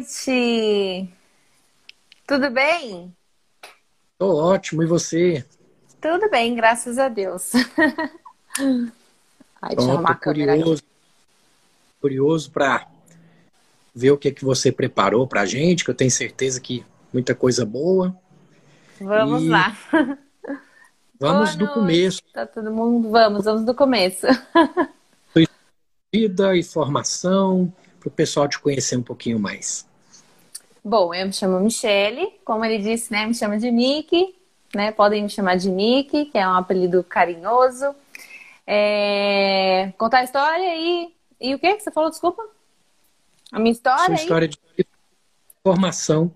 Noite! Tudo bem? Tô ótimo, e você? Tudo bem, graças a Deus. Ai, deixa eu a curioso, curioso para ver o que é que você preparou pra gente, que eu tenho certeza que muita coisa boa. Vamos e... lá. Vamos do começo. Tá todo mundo, vamos, vamos do começo. Vida e formação, para o pessoal te conhecer um pouquinho mais. Bom, eu me chamo Michele, como ele disse, né? Me chama de Nick, né? Podem me chamar de Nick, que é um apelido carinhoso. É... Contar a história e. E o que que você falou? Desculpa? A minha história? Sua história de formação.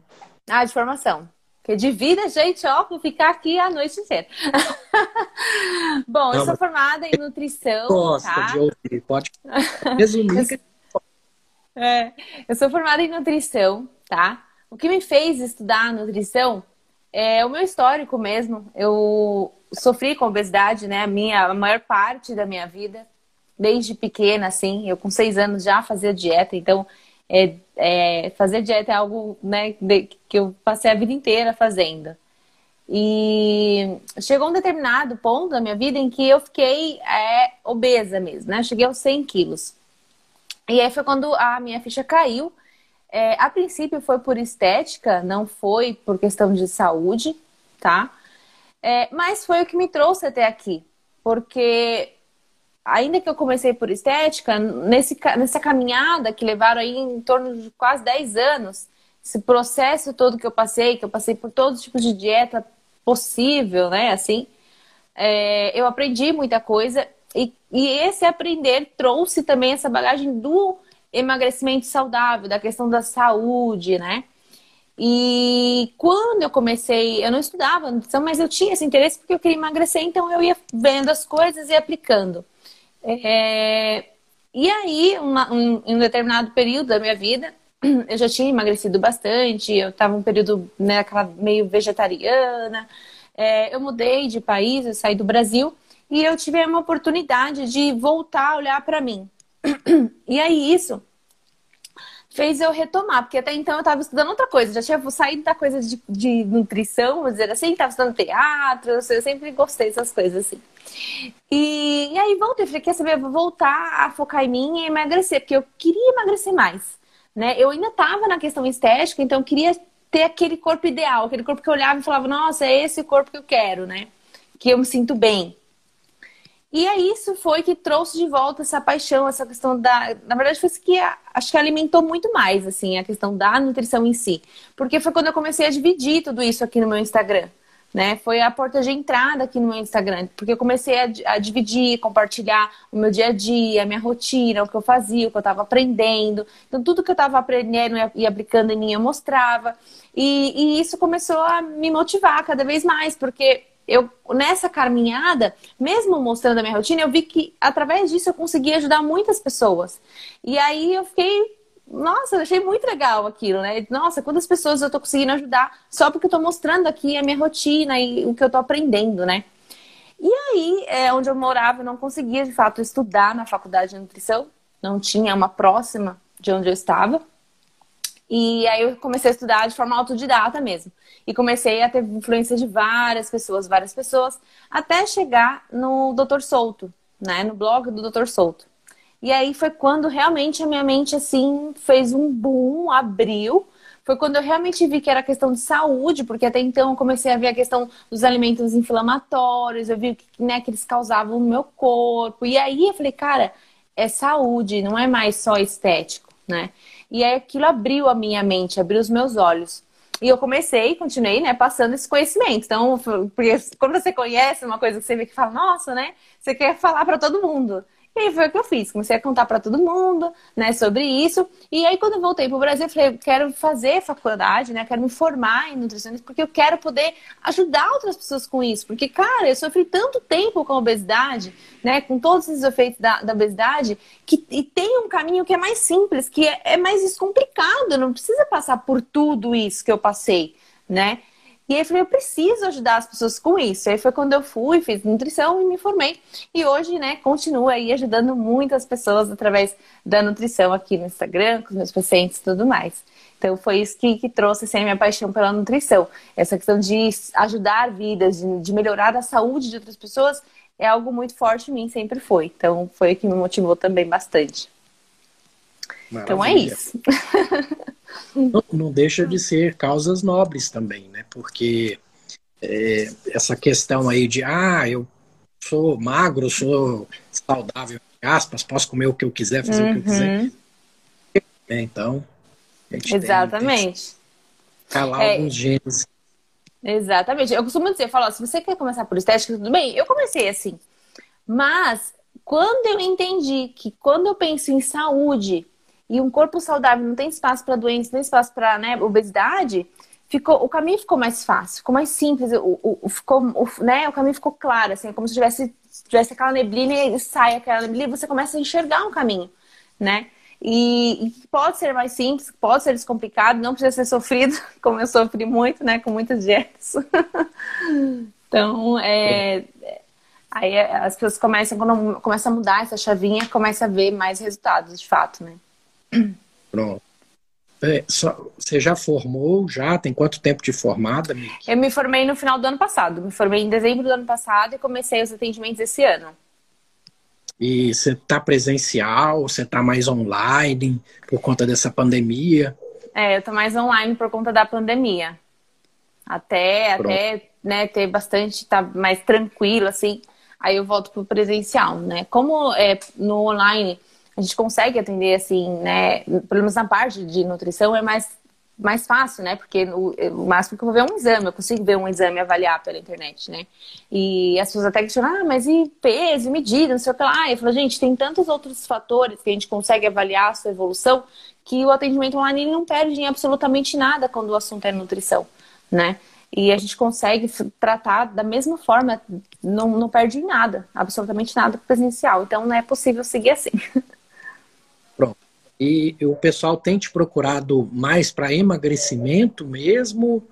Ah, de formação. Porque de vida, gente, ó, vou ficar aqui a noite inteira. Bom, Não, eu sou formada em nutrição. Gosta tá? de ouvir, pode resumir. É, eu sou formada em nutrição, tá? O que me fez estudar nutrição é o meu histórico mesmo. Eu sofri com obesidade, né? A minha a maior parte da minha vida, desde pequena, assim. Eu com seis anos já fazia dieta, então é, é, fazer dieta é algo, né, que eu passei a vida inteira fazendo. E chegou um determinado ponto da minha vida em que eu fiquei é, obesa mesmo, né? cheguei aos 100 quilos. E aí foi quando a minha ficha caiu. É, a princípio foi por estética, não foi por questão de saúde, tá? É, mas foi o que me trouxe até aqui. Porque ainda que eu comecei por estética, nesse, nessa caminhada que levaram aí em torno de quase 10 anos, esse processo todo que eu passei, que eu passei por todos os tipos de dieta possível, né? Assim, é, eu aprendi muita coisa e, e esse aprender trouxe também essa bagagem do emagrecimento saudável, da questão da saúde, né? E quando eu comecei, eu não estudava nutrição, mas eu tinha esse interesse porque eu queria emagrecer, então eu ia vendo as coisas e aplicando. É... E aí, uma, um, em um determinado período da minha vida, eu já tinha emagrecido bastante, eu estava um período né, aquela meio vegetariana, é, eu mudei de país, eu saí do Brasil e eu tive uma oportunidade de voltar a olhar para mim. E aí isso fez eu retomar, porque até então eu estava estudando outra coisa, já tinha saído da coisa de, de nutrição, vou dizer assim, estava estudando teatro, eu sempre gostei dessas coisas assim. E, e aí voltei, falei, quer saber, vou voltar a focar em mim e emagrecer, porque eu queria emagrecer mais, né? Eu ainda estava na questão estética, então eu queria ter aquele corpo ideal, aquele corpo que eu olhava e falava, nossa, é esse o corpo que eu quero, né? Que eu me sinto bem. E é isso foi que trouxe de volta essa paixão, essa questão da. Na verdade, foi isso que acho que alimentou muito mais, assim, a questão da nutrição em si. Porque foi quando eu comecei a dividir tudo isso aqui no meu Instagram. Né? Foi a porta de entrada aqui no meu Instagram, porque eu comecei a, a, dividir, compartilhar o meu dia a dia, a minha rotina, o que eu fazia, o que eu estava aprendendo. Então, tudo que eu estava aprendendo e aplicando em mim, eu mostrava. E, e isso começou a me motivar cada vez mais, porque eu nessa caminhada, mesmo mostrando a minha rotina, eu vi que através disso eu consegui ajudar muitas pessoas. E aí eu fiquei, nossa, achei muito legal aquilo, né? Nossa, quantas pessoas eu tô conseguindo ajudar só porque eu tô mostrando aqui a minha rotina e o que eu tô aprendendo, né? E aí, é, onde eu morava, eu não conseguia de fato estudar na faculdade de nutrição, não tinha uma próxima de onde eu estava. E aí eu comecei a estudar de forma autodidata mesmo. E comecei a ter influência de várias pessoas, várias pessoas, até chegar no Doutor Souto, né? No blog do Doutor Souto. E aí foi quando realmente a minha mente, assim, fez um boom, abriu. Foi quando eu realmente vi que era questão de saúde, porque até então eu comecei a ver a questão dos alimentos inflamatórios, eu vi né, que eles causavam no meu corpo. E aí eu falei, cara, é saúde, não é mais só estético, né? E aí aquilo abriu a minha mente, abriu os meus olhos. E eu comecei, continuei, né, passando esse conhecimento. Então, porque quando você conhece uma coisa que você vê que fala, nossa, né, você quer falar para todo mundo. E aí foi o que eu fiz. Comecei a contar para todo mundo, né, sobre isso. E aí, quando eu voltei pro Brasil, eu falei, quero fazer faculdade, né? Quero me formar em nutricionista, porque eu quero poder ajudar outras pessoas com isso. Porque, cara, eu sofri tanto tempo com a obesidade, né? Com todos esses efeitos da, da obesidade, que e tem um caminho que é mais simples, que é, é mais descomplicado. Não precisa passar por tudo isso que eu passei, né? E aí eu falei, eu preciso ajudar as pessoas com isso. Aí foi quando eu fui, fiz nutrição e me formei. E hoje, né, continuo aí ajudando muitas pessoas através da nutrição aqui no Instagram, com os meus pacientes e tudo mais. Então foi isso que, que trouxe assim, a minha paixão pela nutrição. Essa questão de ajudar vidas, de, de melhorar a saúde de outras pessoas, é algo muito forte em mim, sempre foi. Então foi o que me motivou também bastante. Maravilha. Então é isso. não, não, deixa de ser causas nobres também, né? Porque é, essa questão aí de, ah, eu sou magro, sou saudável, aspas, posso comer o que eu quiser, fazer uhum. o que eu quiser. Uhum. É, então, Exatamente. calar é, alguns genes. Exatamente. Eu costumo dizer, eu falo, se você quer começar por estética, tudo bem. Eu comecei assim. Mas quando eu entendi que quando eu penso em saúde, e um corpo saudável não tem espaço para doença, não tem espaço para né, obesidade, ficou, o caminho ficou mais fácil, ficou mais simples, o, o, ficou, o, né, o caminho ficou claro, assim, é como se tivesse, tivesse aquela neblina e sai aquela neblina e você começa a enxergar um caminho, né? E, e, pode ser mais simples, pode ser descomplicado, não precisa ser sofrido, como eu sofri muito, né, com muitas dietas. então, é, aí as pessoas começam, quando começam a mudar essa chavinha, começa a ver mais resultados, de fato, né? Pronto. É, você já formou? Já? Tem quanto tempo de formada, Miki? Eu me formei no final do ano passado. Me formei em dezembro do ano passado e comecei os atendimentos esse ano. E você está presencial? Você está mais online por conta dessa pandemia? É, eu estou mais online por conta da pandemia. Até, até né, ter bastante, tá mais tranquilo, assim. Aí eu volto pro presencial, né? Como é no online a gente consegue atender assim, né? Pelo menos na parte de nutrição é mais, mais fácil, né? Porque o, máximo que eu vou ver é um exame, eu consigo ver um exame e avaliar pela internet, né? E as pessoas até questionam, ah, mas e peso, medida, não sei o que lá. Eu falo, gente, tem tantos outros fatores que a gente consegue avaliar a sua evolução que o atendimento online não perde em absolutamente nada quando o assunto é nutrição, né? E a gente consegue tratar da mesma forma, não, não perde em nada, absolutamente nada presencial. Então não é possível seguir assim. E o pessoal tem te procurado mais para emagrecimento mesmo?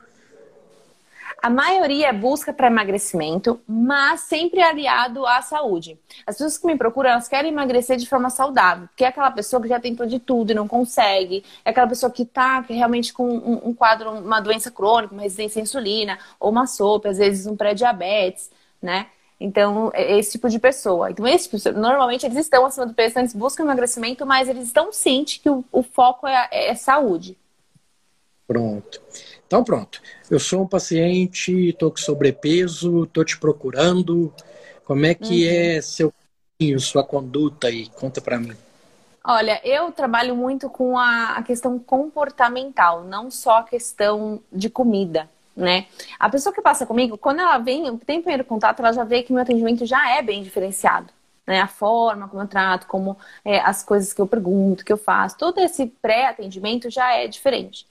A maioria busca para emagrecimento, mas sempre aliado à saúde. As pessoas que me procuram, elas querem emagrecer de forma saudável, porque é aquela pessoa que já tentou de tudo e não consegue, é aquela pessoa que está realmente com um, um, quadro, uma doença crônica, uma resistência à insulina, ou uma sopa, às vezes um pré-diabetes, né? Então, é esse tipo de pessoa. Então, esse tipo, normalmente eles estão acima do peso, eles buscam emagrecimento, mas eles estão cientes que o, o foco é, é, saúde. Pronto. Então, pronto. Eu sou um paciente, estou com sobrepeso, estou te procurando. Como é que uhum. é seu sua conduta aí? Conta para mim. Olha, eu trabalho muito com a, a questão comportamental, não só a questão de comida né? A pessoa que passa comigo, quando ela vem, tem primeiro contato, ela já vê que meu atendimento já é bem diferenciado. Né? A forma como eu trato, como é, as coisas que eu pergunto, que eu faço, todo esse pré-atendimento já é diferente.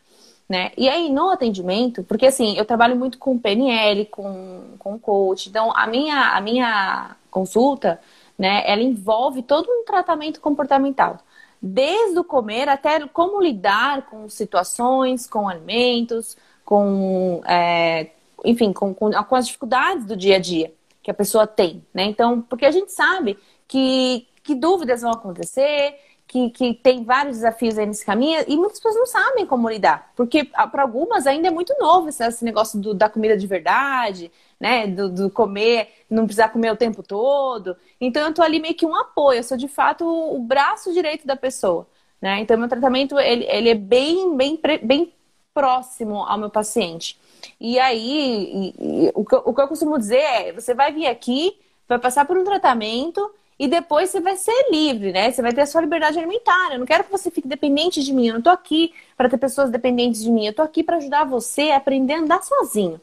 Né? E aí, no atendimento, porque assim, eu trabalho muito com PNL, com, com coach, então a minha, a minha consulta, né, ela envolve todo um tratamento comportamental desde o comer até como lidar com situações, com alimentos, com, é, enfim, com, com, com, as dificuldades do dia a dia que a pessoa tem, né? Então, porque a gente sabe que, que dúvidas vão acontecer, que, que tem vários desafios aí nesse caminho e muitas pessoas não sabem como lidar, porque para algumas ainda é muito novo esse, esse negócio do, da comida de verdade, né? Do, do, comer, não precisar comer o tempo todo. Então, eu tô ali meio que um apoio, eu sou de fato o braço direito da pessoa. Né? Então, meu tratamento ele, ele é bem, bem, bem próximo ao meu paciente. E aí, e, e, o, que, o que eu costumo dizer é: você vai vir aqui, vai passar por um tratamento e depois você vai ser livre, né? Você vai ter a sua liberdade alimentar. Eu não quero que você fique dependente de mim. Eu não tô aqui para ter pessoas dependentes de mim. Eu tô aqui para ajudar você a aprender a andar sozinho.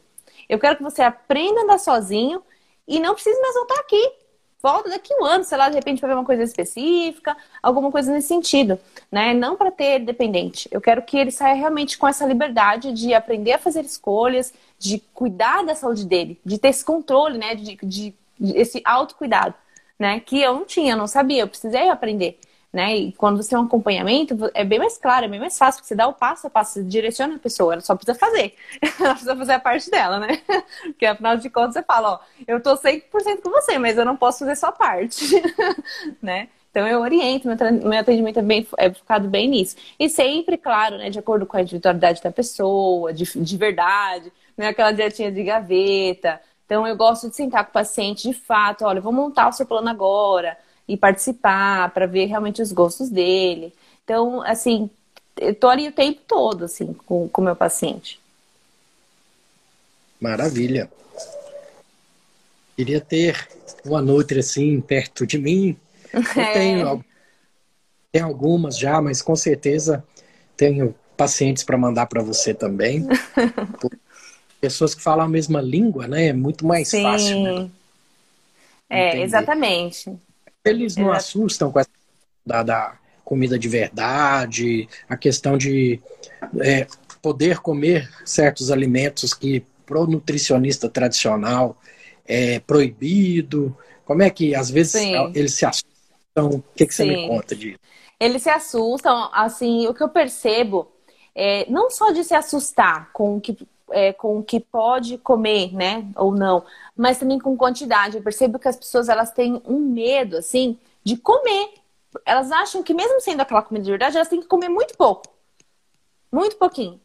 Eu quero que você aprenda a andar sozinho e não precise mais voltar aqui. Volta daqui um ano, sei lá, de repente para ver uma coisa específica, alguma coisa nesse sentido, né? Não para ter dependente. Eu quero que ele saia realmente com essa liberdade de aprender a fazer escolhas, de cuidar da saúde dele, de ter esse controle, né? De, de, de esse autocuidado, né? Que eu não tinha, não sabia, eu precisei aprender. Né? E quando você tem um acompanhamento, é bem mais claro, é bem mais fácil, porque você dá o passo a passo, você direciona a pessoa, ela só precisa fazer. ela precisa fazer a parte dela, né? Porque afinal de contas você fala, ó, eu tô 100% com você, mas eu não posso fazer sua parte, né? Então eu oriento, meu atendimento é, bem, é focado bem nisso. E sempre, claro, né, de acordo com a individualidade da pessoa, de, de verdade, não é aquela dietinha de gaveta. Então eu gosto de sentar com o paciente de fato, olha, vou montar o seu plano agora e participar para ver realmente os gostos dele. Então, assim, eu tô ali o tempo todo, assim, com o meu paciente. Maravilha. Queria ter uma Nutri assim perto de mim. Eu é. tenho, tenho algumas já, mas com certeza tenho pacientes para mandar para você também. Pessoas que falam a mesma língua, né? É muito mais Sim. fácil. Né? É, exatamente. Eles não é. assustam com essa da, da, comida de verdade, a questão de é, poder comer certos alimentos que pro nutricionista tradicional é proibido. Como é que às vezes Sim. eles se assustam? O que, que você me conta disso? Eles se assustam, assim, o que eu percebo é não só de se assustar com o que é, com o que pode comer, né, ou não, mas também com quantidade. Eu percebo que as pessoas elas têm um medo, assim, de comer. Elas acham que mesmo sendo aquela comida de verdade, elas têm que comer muito pouco, muito pouquinho.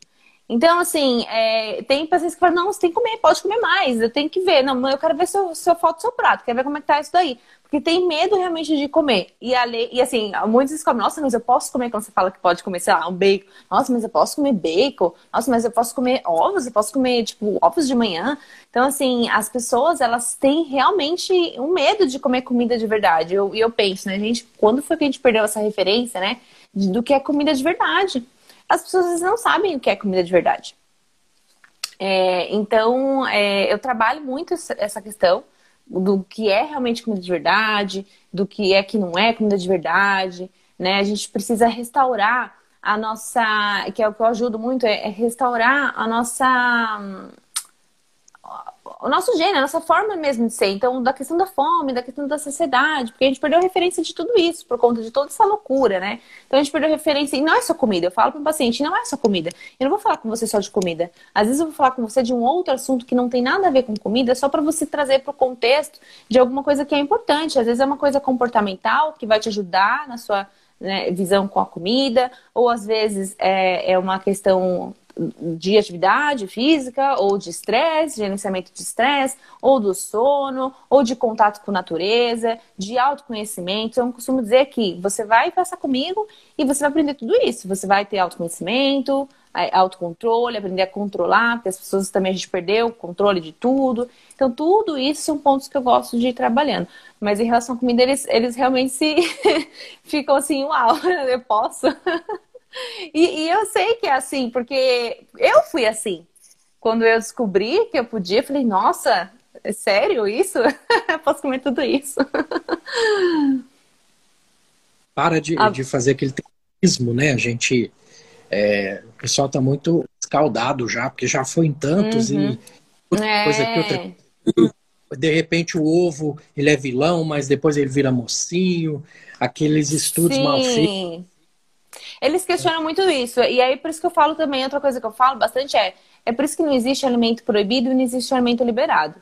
Então, assim, é, tem pacientes que falam, não, você tem que comer, pode comer mais, eu tenho que ver. Não, eu quero ver se eu, se eu seu prato, quero ver como é que tá isso daí. Porque tem medo realmente de comer. E, a lei, e assim, muitos descobrem, nossa, mas eu posso comer quando você fala que pode comer, sei lá, um bacon. Nossa, mas eu posso comer bacon. Nossa, mas eu posso comer ovos, eu posso comer, tipo, ovos de manhã. Então, assim, as pessoas, elas têm realmente um medo de comer comida de verdade. E eu, eu penso, né, gente, quando foi que a gente perdeu essa referência, né, do que é comida de verdade? as pessoas não sabem o que é comida de verdade. É, então, é, eu trabalho muito essa questão do que é realmente comida de verdade, do que é que não é comida de verdade, né? A gente precisa restaurar a nossa, que é o que eu ajudo muito, é, é restaurar a nossa o nosso gênero, a nossa forma mesmo de ser. Então, da questão da fome, da questão da sociedade, porque a gente perdeu a referência de tudo isso por conta de toda essa loucura, né? Então, a gente perdeu a referência, e não é só comida. Eu falo para o paciente, não é só comida. Eu não vou falar com você só de comida. Às vezes, eu vou falar com você de um outro assunto que não tem nada a ver com comida, só para você trazer para o contexto de alguma coisa que é importante. Às vezes, é uma coisa comportamental que vai te ajudar na sua né, visão com a comida, ou às vezes é, é uma questão de atividade física, ou de estresse, gerenciamento de estresse, ou do sono, ou de contato com natureza, de autoconhecimento. Então, eu costumo dizer que você vai passar comigo e você vai aprender tudo isso. Você vai ter autoconhecimento, autocontrole, aprender a controlar, porque as pessoas também a gente perdeu o controle de tudo. Então, tudo isso são pontos que eu gosto de ir trabalhando. Mas em relação à comida, eles, eles realmente se ficam assim, uau, eu posso. E, e, eu sei que é assim, porque eu fui assim. Quando eu descobri que eu podia, eu falei, nossa, é sério isso? eu posso comer tudo isso. Para de, ah. de fazer aquele terrorismo, né? A gente. É, o pessoal tá muito escaldado já, porque já foi em tantos uhum. e outra é. coisa que outra de repente o ovo ele é vilão, mas depois ele vira mocinho, aqueles estudos Sim. mal feitos. Eles questionam muito isso. E aí, por isso que eu falo também, outra coisa que eu falo bastante é: é por isso que não existe alimento proibido e não existe alimento liberado.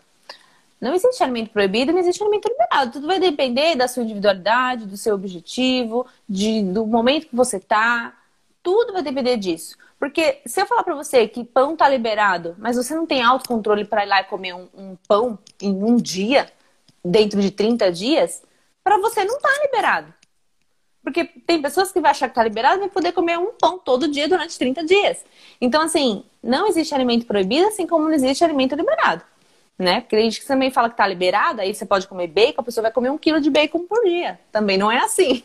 Não existe alimento proibido não existe alimento liberado. Tudo vai depender da sua individualidade, do seu objetivo, de, do momento que você tá. Tudo vai depender disso. Porque se eu falar para você que pão tá liberado, mas você não tem autocontrole para ir lá e comer um, um, pão em um dia, dentro de 30 dias, para você não tá liberado. Porque tem pessoas que vão achar que tá liberado e vai poder comer um pão todo dia durante 30 dias. Então, assim, não existe alimento proibido, assim como não existe alimento liberado. né? Porque a gente também fala que tá liberado, aí você pode comer bacon, a pessoa vai comer um quilo de bacon por dia. Também não é assim.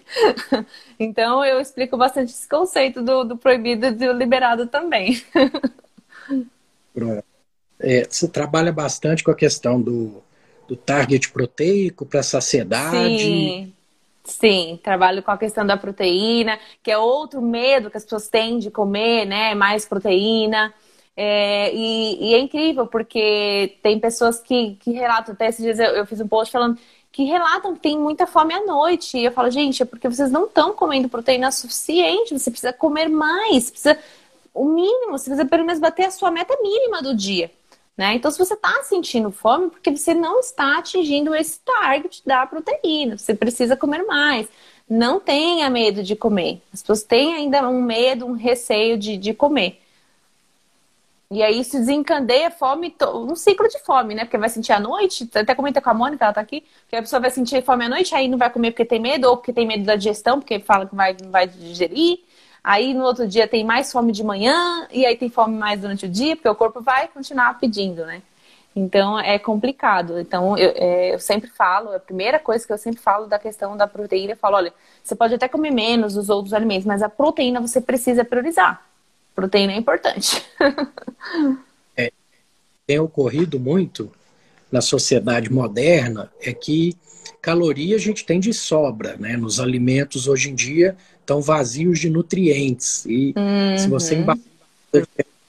então eu explico bastante esse conceito do, do proibido e do liberado também. é, você trabalha bastante com a questão do, do target proteico para saciedade. Sim. Sim, trabalho com a questão da proteína, que é outro medo que as pessoas têm de comer, né? Mais proteína. É, e, e, é incrível, porque tem pessoas que, que relatam, até esses dias eu, eu, fiz um post falando que relatam que tem muita fome à noite. E eu falo, gente, é porque vocês não estão comendo proteína suficiente, você precisa comer mais, precisa o mínimo, você precisa pelo menos bater a sua meta mínima do dia. Né? Então, se você está sentindo fome, porque você não está atingindo esse target da proteína, você precisa comer mais. Não tenha medo de comer. As pessoas têm ainda um medo, um receio de, de comer. E aí isso desencandeia fome, um ciclo de fome, né? Porque vai sentir à noite, até comenta com a Mônica, ela tá aqui, que a pessoa vai sentir fome à noite, aí não vai comer porque tem medo, ou porque tem medo da digestão, porque fala que vai, não vai digerir. Aí no outro dia tem mais fome de manhã, e aí tem fome mais durante o dia, porque o corpo vai continuar pedindo, né? Então é complicado. Então eu, é, eu, sempre falo, a primeira coisa que eu sempre falo da questão da proteína, eu falo, olha, você pode até comer menos os outros alimentos, mas a proteína você precisa priorizar. Proteína é importante. é, tem ocorrido muito na sociedade moderna é que caloria a gente tem de sobra, né? Nos alimentos hoje em dia estão vazios de nutrientes e uhum. se você embaixo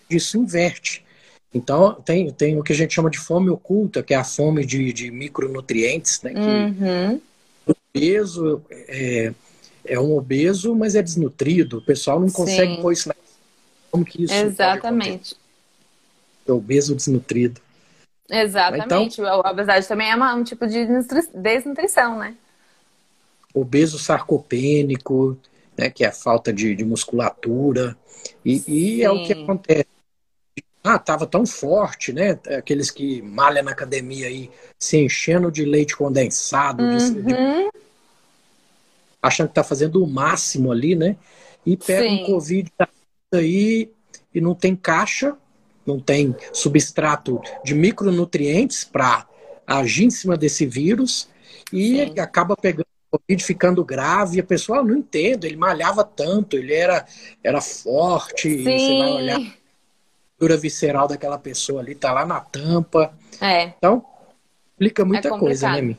isso inverte. Então tem, tem o que a gente chama de fome oculta, que é a fome de, de micronutrientes, né? Uhum. O peso é, é um obeso, mas é desnutrido. O pessoal não consegue Sim. pôr isso na como que isso Exatamente. É obeso desnutrido. Exatamente. Então, a obesidade também é uma, um tipo de desnutrição, né? Obeso sarcopênico, né, que é a falta de, de musculatura. E, e, é o que acontece. Ah, tava tão forte, né? Aqueles que malham na academia aí, se enchendo de leite condensado, uhum. de, de, achando que tá fazendo o máximo ali, né? E pega Sim. um Covid aí e não tem caixa, não tem substrato de micronutrientes para agir em cima desse vírus e Sim. acaba pegando Covid ficando grave, a pessoa ah, não entendo, ele malhava tanto, ele era, era forte, Sim. você vai olhar a dura visceral daquela pessoa ali, tá lá na tampa. É. Então, explica muita é coisa, né, Mi?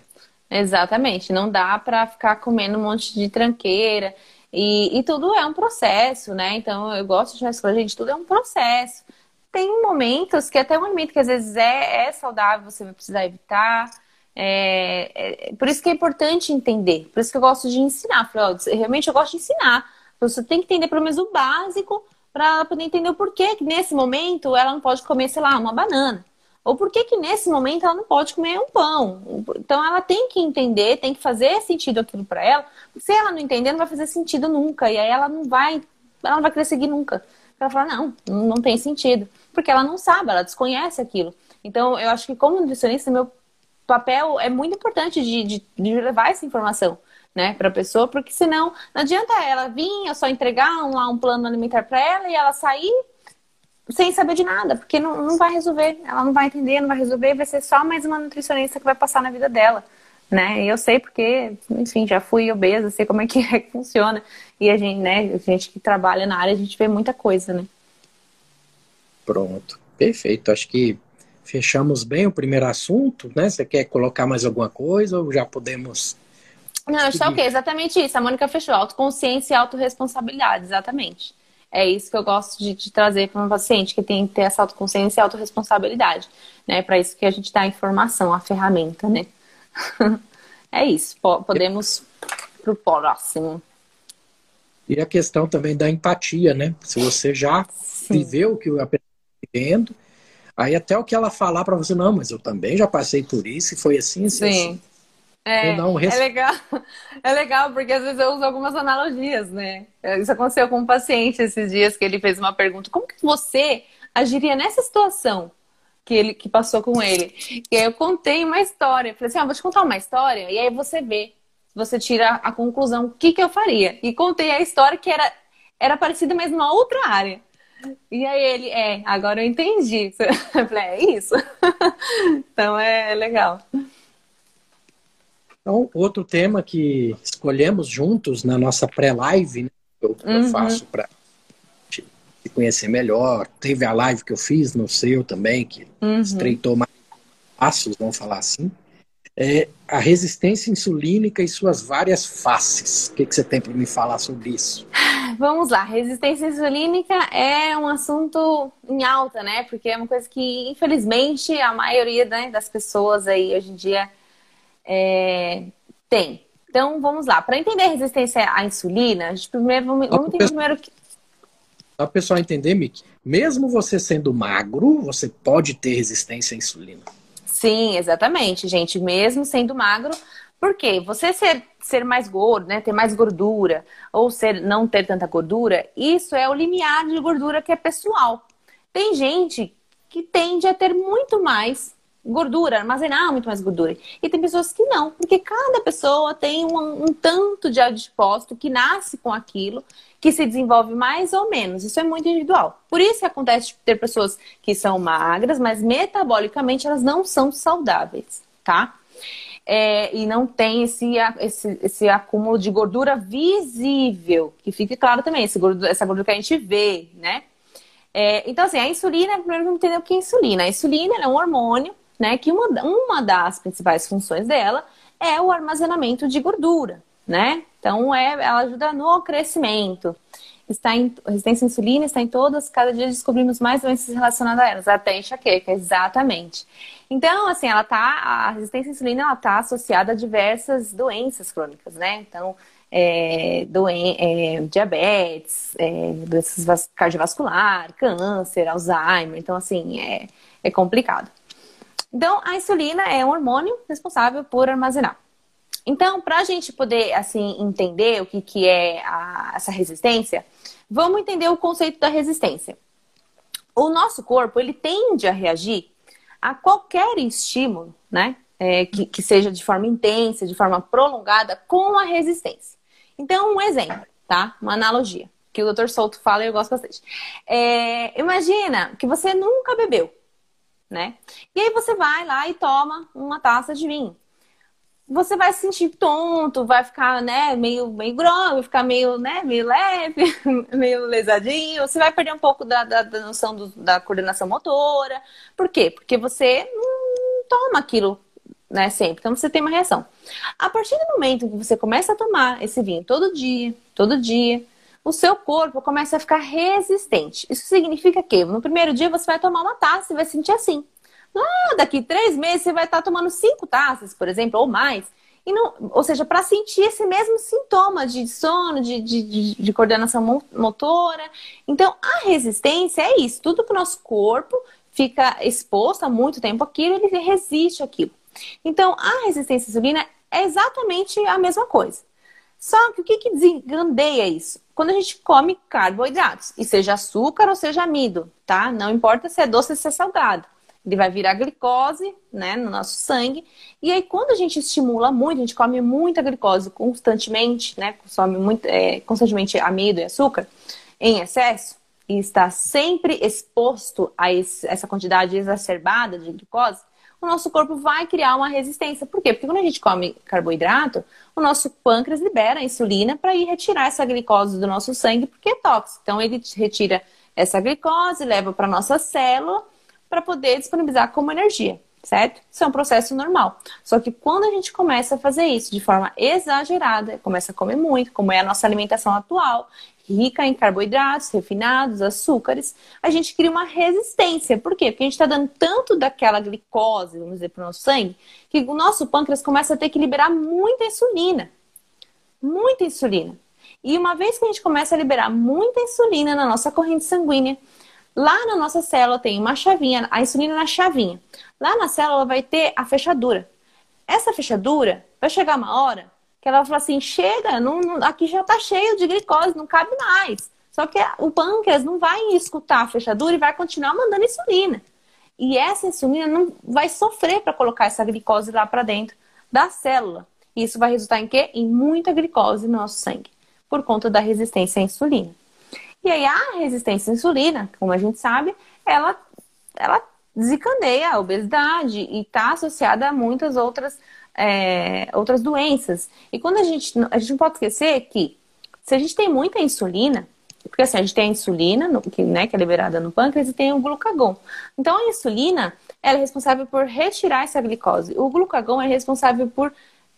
Exatamente, não dá para ficar comendo um monte de tranqueira. E, e tudo é um processo, né? Então eu gosto de falar, gente, tudo é um processo. Tem momentos que até um alimento que às vezes é, é saudável, você vai precisar evitar. É, é, por isso que é importante entender. Por isso que eu gosto de ensinar. realmente eu gosto de ensinar. Você tem que entender pelo menos o básico para poder entender o porquê que nesse momento ela não pode comer, sei lá, uma banana. Ou por que que nesse momento ela não pode comer um pão? Então ela tem que entender, tem que fazer sentido aquilo para ela. Se ela não entender, não vai fazer sentido nunca. E aí ela não vai, ela não vai querer seguir nunca. Ela fala, não, não tem sentido. Porque ela não sabe, ela desconhece aquilo. Então eu acho que como nutricionista, meu papel é muito importante de, de, de levar essa informação né, para a pessoa, porque senão não adianta ela vir, eu só entregar um, um plano alimentar para ela e ela sair sem saber de nada, porque não, não vai resolver, ela não vai entender, não vai resolver, vai ser só mais uma nutricionista que vai passar na vida dela, né? E eu sei porque, enfim, já fui obesa, sei como é que, é que funciona. E a gente, né, a gente que trabalha na área, a gente vê muita coisa, né? Pronto, perfeito. Acho que fechamos bem o primeiro assunto, né? Você quer colocar mais alguma coisa ou já podemos. Não, acho que é exatamente isso. A Mônica fechou. Autoconsciência e autorresponsabilidade, exatamente. É isso que eu gosto de, de trazer para um paciente, que tem que ter essa autoconsciência e autorresponsabilidade. Né? Para isso que a gente dá a informação, a ferramenta, né? é isso. Podemos para o próximo. E a questão também da empatia, né? Se você já Sim. viveu o que a pessoa vivendo, aí até o que ela falar para você, não, mas eu também já passei por isso e foi assim, assim. Sim. assim. É, não é legal, é legal, porque às vezes eu uso algumas analogias, né? Isso aconteceu com um paciente esses dias que ele fez uma pergunta: como que você agiria nessa situação que ele que passou com ele? E aí eu contei uma história. Falei assim: ah, vou te contar uma história, e aí você vê, você tira a conclusão, o que, que eu faria. E contei a história que era, era parecida, mas numa outra área. E aí ele, é, agora eu entendi. Eu falei, é isso. Então é legal. Então, outro tema que escolhemos juntos na nossa pré-live, né, que eu, uhum. eu faço para te conhecer melhor. Teve a live que eu fiz no seu também, que uhum. estreitou mais passos, vamos falar assim. É a resistência insulínica e suas várias faces. O que, que você tem para me falar sobre isso? Vamos lá, resistência insulínica é um assunto em alta, né? Porque é uma coisa que, infelizmente, a maioria né, das pessoas aí hoje em dia é, tem. Então, vamos lá. Para entender a resistência à insulina, a gente primeiro vamos, vamos entender primeiro que. Só para o pessoal entender, Mick, mesmo você sendo magro, você pode ter resistência à insulina. Sim, exatamente, gente. Mesmo sendo magro, por quê? Você ser, ser mais gordo, né? Ter mais gordura, ou ser não ter tanta gordura, isso é o limiar de gordura que é pessoal. Tem gente que tende a ter muito mais gordura, armazenar muito mais gordura. E tem pessoas que não, porque cada pessoa tem um, um tanto de adipócito que nasce com aquilo, que se desenvolve mais ou menos. Isso é muito individual. Por isso que acontece ter pessoas que são magras, mas metabolicamente elas não são saudáveis, tá? É, e não tem esse, esse, esse acúmulo de gordura visível, que fique claro também, esse gordura, essa gordura que a gente vê, né? É, então, assim, a insulina, primeiro vamos entender o que é insulina. A insulina é um hormônio né? Que uma, uma das principais funções dela é o armazenamento de gordura, né? Então, é, ela ajuda no crescimento. Está em, resistência à insulina está em todas, cada dia descobrimos mais doenças relacionadas a elas, até enxaqueca, exatamente. Então, assim, ela tá, a resistência à insulina ela está associada a diversas doenças crônicas, né? Então, é, doen é, diabetes, é, doenças cardiovascular, câncer, Alzheimer. Então, assim, é, é complicado. Então, a insulina é um hormônio responsável por armazenar. Então, para a gente poder, assim, entender o que, que é a, essa resistência, vamos entender o conceito da resistência. O nosso corpo, ele tende a reagir a qualquer estímulo, né? É, que, que seja de forma intensa, de forma prolongada, com a resistência. Então, um exemplo, tá? Uma analogia, que o Dr. Souto fala e eu gosto bastante. É, imagina que você nunca bebeu né? E aí você vai lá e toma uma taça de vinho. Você vai se sentir tonto, vai ficar, né, meio, meio grosso, vai ficar meio, né, meio leve, meio lesadinho. Você vai perder um pouco da, da, da noção do, da coordenação motora. Por quê? Porque você não toma aquilo, né, sempre. Então você tem uma reação. A partir do momento que você começa a tomar esse vinho todo dia, todo dia, o seu corpo começa a ficar resistente. Isso significa que no primeiro dia você vai tomar uma taça e vai sentir assim. Lá daqui três meses você vai estar tomando cinco taças, por exemplo, ou mais. E não, ou seja, para sentir esse mesmo sintoma de sono, de, de, de, coordenação motora. Então, a resistência é isso. Tudo que o nosso corpo fica exposto há muito tempo aquilo, ele resiste aquilo. Então, a resistência à insulina é exatamente a mesma coisa. Só que o que, que desengandeia isso? Quando a gente come carboidratos, e seja açúcar ou seja amido, tá? Não importa se é doce ou se é salgado. Ele vai virar glicose, né, no nosso sangue. E aí, quando a gente estimula muito, a gente come muita glicose constantemente, né, consome muito, é, constantemente amido e açúcar em excesso, e está sempre exposto a esse, essa quantidade exacerbada de glicose, o nosso corpo vai criar uma resistência. Por quê? Porque quando a gente come carboidrato, o nosso pâncreas libera a insulina para ir retirar essa glicose do nosso sangue, porque é tóxico. Então, ele retira essa glicose, leva para a nossa célula para poder disponibilizar como energia, certo? Isso é um processo normal. Só que quando a gente começa a fazer isso de forma exagerada, começa a comer muito, como é a nossa alimentação atual, rica em carboidratos, refinados, açúcares, a gente cria uma resistência. Por quê? Porque a gente está dando tanto daquela glicose, vamos dizer, para o nosso sangue, que o nosso pâncreas começa a ter que liberar muita insulina. Muita insulina. E uma vez que a gente começa a liberar muita insulina na nossa corrente sanguínea, lá na nossa célula tem uma chavinha, a insulina na chavinha. Lá na célula vai ter a fechadura. Essa fechadura vai chegar uma hora que ela fala assim: chega, não, não, aqui já está cheio de glicose, não cabe mais. Só que o pâncreas não vai escutar a fechadura e vai continuar mandando insulina. E essa insulina não vai sofrer para colocar essa glicose lá para dentro da célula. Isso vai resultar em quê? Em muita glicose no nosso sangue, por conta da resistência à insulina. E aí a resistência à insulina, como a gente sabe, ela, ela desencadeia a obesidade e está associada a muitas outras, é, outras doenças. E quando a gente, a gente não pode esquecer que se a gente tem muita insulina, porque assim, a gente tem a insulina, no, que, né, que é liberada no pâncreas, e tem o glucagon. Então a insulina, ela é responsável por retirar essa glicose. O glucagon é responsável por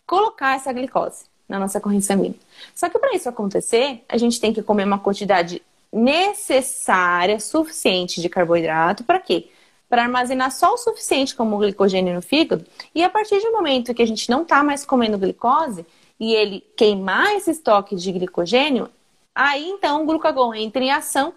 colocar essa glicose na nossa corrente sanguínea. Só que para isso acontecer, a gente tem que comer uma quantidade necessária, suficiente de carboidrato, para quê? Para armazenar só o suficiente como glicogênio no fígado, e a partir do momento que a gente não está mais comendo glicose e ele queimar esse estoque de glicogênio, aí então o glucagon entra em ação,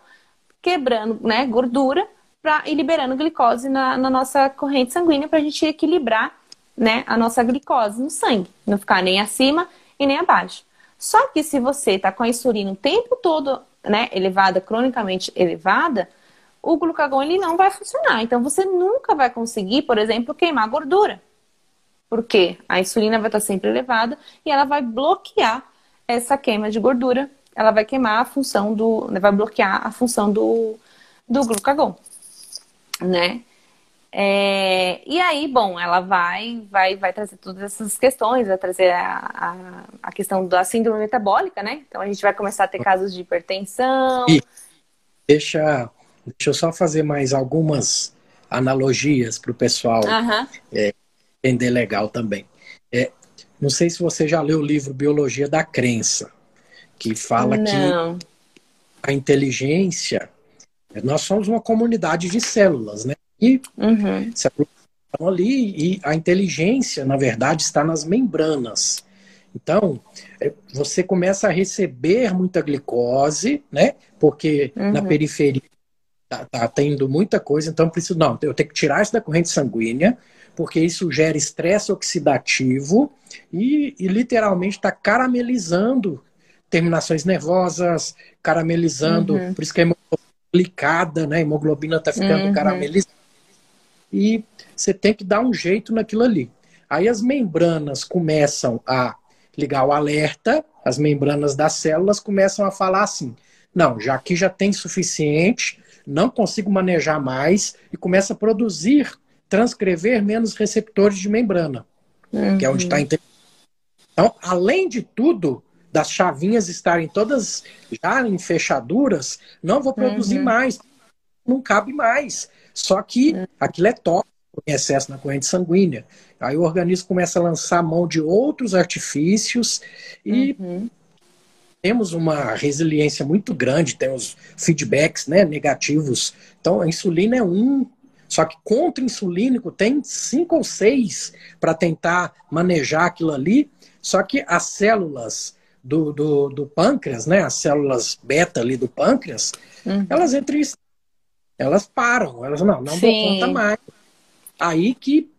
quebrando né, gordura pra, e liberando glicose na, na nossa corrente sanguínea para a gente equilibrar né, a nossa glicose no sangue, não ficar nem acima e nem abaixo. Só que se você está com a insulina o tempo todo né, elevada, cronicamente elevada, o glucagon ele não vai funcionar. Então você nunca vai conseguir, por exemplo, queimar gordura. Porque a insulina vai estar sempre elevada e ela vai bloquear essa queima de gordura. Ela vai queimar a função do. vai bloquear a função do, do glucagon. Né? É, e aí, bom, ela vai, vai, vai trazer todas essas questões, vai trazer a, a, a, questão da síndrome metabólica, né? Então a gente vai começar a ter casos de hipertensão. E deixa, deixa eu só fazer mais algumas analogias para o pessoal é, entender legal também. É, não sei se você já leu o livro Biologia da Crença, que fala não. que a inteligência, nós somos uma comunidade de células, né? E uhum. se estão ali e a inteligência, na verdade, está nas membranas. Então, é, você começa a receber muita glicose, né? Porque uhum. na periferia tá, tá, tendo muita coisa, então preciso não, eu tenho que tirar isso da corrente sanguínea, porque isso gera estresse oxidativo e, e literalmente está caramelizando terminações nervosas, caramelizando, uhum. por isso que a hemoglobina né? A hemoglobina está ficando uhum. caramelizada e você tem que dar um jeito naquilo ali. Aí as membranas começam a ligar o alerta, as membranas das células começam a falar assim: não, já aqui já tem suficiente, não consigo manejar mais, e começa a produzir, transcrever menos receptores de membrana, uhum. que é onde está uhum. Então, além de tudo, das chavinhas estarem todas já em fechaduras, não vou produzir uhum. mais, não cabe mais. Só que é. aquilo é tóxico em excesso na corrente sanguínea. Aí o organismo começa a lançar mão de outros artifícios e uhum. temos uma resiliência muito grande, temos feedbacks né, negativos. Então a insulina é um, só que contra-insulínico tem cinco ou seis para tentar manejar aquilo ali. Só que as células do, do, do, pâncreas, né, as células beta ali do pâncreas, uhum. elas entram em elas param, elas não, não Sim. dou conta mais. Aí que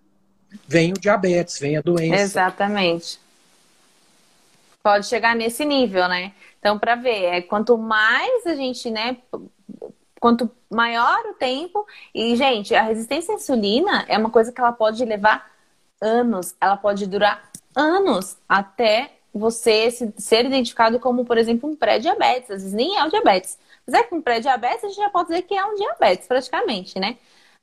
vem o diabetes, vem a doença. Exatamente. Pode chegar nesse nível, né? Então, para ver, é quanto mais a gente, né, quanto maior o tempo, e gente, a resistência à insulina é uma coisa que ela pode levar anos, ela pode durar anos até você ser identificado como, por exemplo, um pré-diabetes. Às vezes nem é o diabetes. Mas é com pré-diabetes, a gente já pode dizer que é um diabetes, praticamente, né?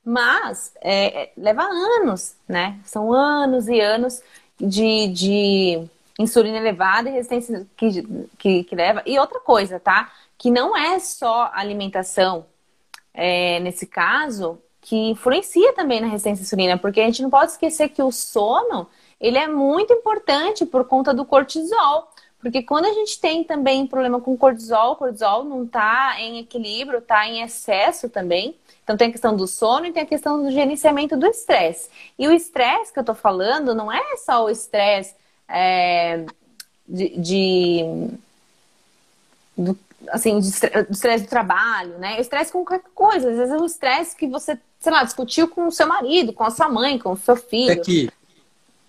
Mas é, é, leva anos, né? São anos e anos de, de insulina elevada e resistência que, que, que, leva. E outra coisa, tá? Que não é só alimentação, é, nesse caso, que influencia também na resistência à insulina, porque a gente não pode esquecer que o sono, ele é muito importante por conta do cortisol. Porque quando a gente tem também problema com cortisol, o cortisol não está em equilíbrio, está em excesso também. Então tem a questão do sono e tem a questão do gerenciamento do estresse. E o estresse que eu estou falando não é só o estresse é, de, de do, assim, de estresse do trabalho, né? O estresse com qualquer coisa. Às vezes é o estresse que você, sei lá, discutiu com o seu marido, com a sua mãe, com o seu filho. Aqui,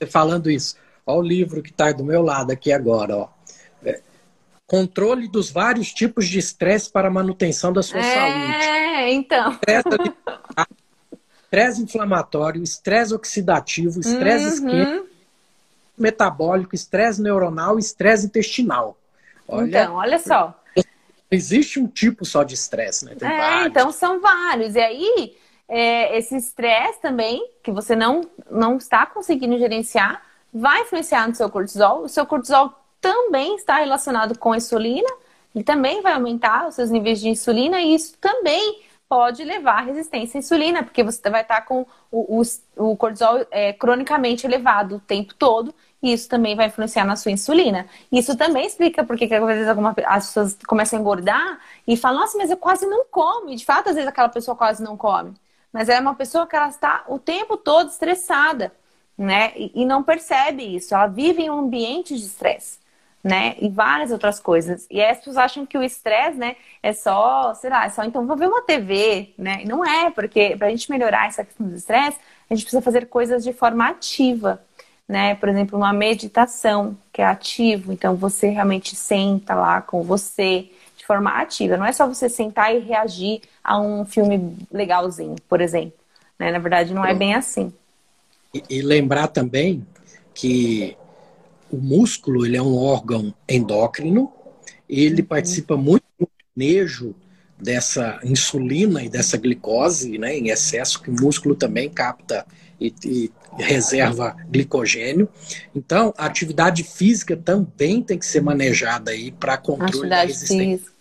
falando isso, olha o livro que está do meu lado aqui agora, ó controle dos vários tipos de estresse para manutenção da sua é, saúde. É, então. Estresse inflamatório, estresse oxidativo, estresse uhum. isquêmico, metabólico, estresse neuronal estresse intestinal. Olha, então, olha só. existe um tipo só de estresse, né? Tem é, vários. então são vários. E aí, é, esse estresse também, que você não, não está conseguindo gerenciar, vai influenciar no seu cortisol. O seu cortisol também está relacionado com a insulina, ele também vai aumentar os seus níveis de insulina, e isso também pode levar à resistência à insulina, porque você vai estar com o, o, o cortisol é, cronicamente elevado o tempo todo, e isso também vai influenciar na sua insulina. Isso também explica porque que às vezes alguma, as pessoas começam a engordar e falam, nossa, mas eu quase não como. E de fato, às vezes aquela pessoa quase não come. Mas é uma pessoa que ela está o tempo todo estressada, né? E, e não percebe isso. Ela vive em um ambiente de estresse né? E várias outras coisas. E as pessoas acham que o estresse, né, é só, sei lá, é só então vou ver uma TV, né? Não é, porque para a gente melhorar essa questão do estresse, a gente precisa fazer coisas de forma ativa, né? Por exemplo, uma meditação que é ativo, então você realmente senta lá com você de forma ativa. Não é só você sentar e reagir a um filme legalzinho, por exemplo. Né? Na verdade, não é bem assim. E, e lembrar também que o músculo ele é um órgão endócrino, ele uhum. participa muito do manejo dessa insulina e dessa glicose né, em excesso, que o músculo também capta e, e reserva glicogênio. Então, a atividade física também tem que ser manejada aí para controle atividade da resistência. Física.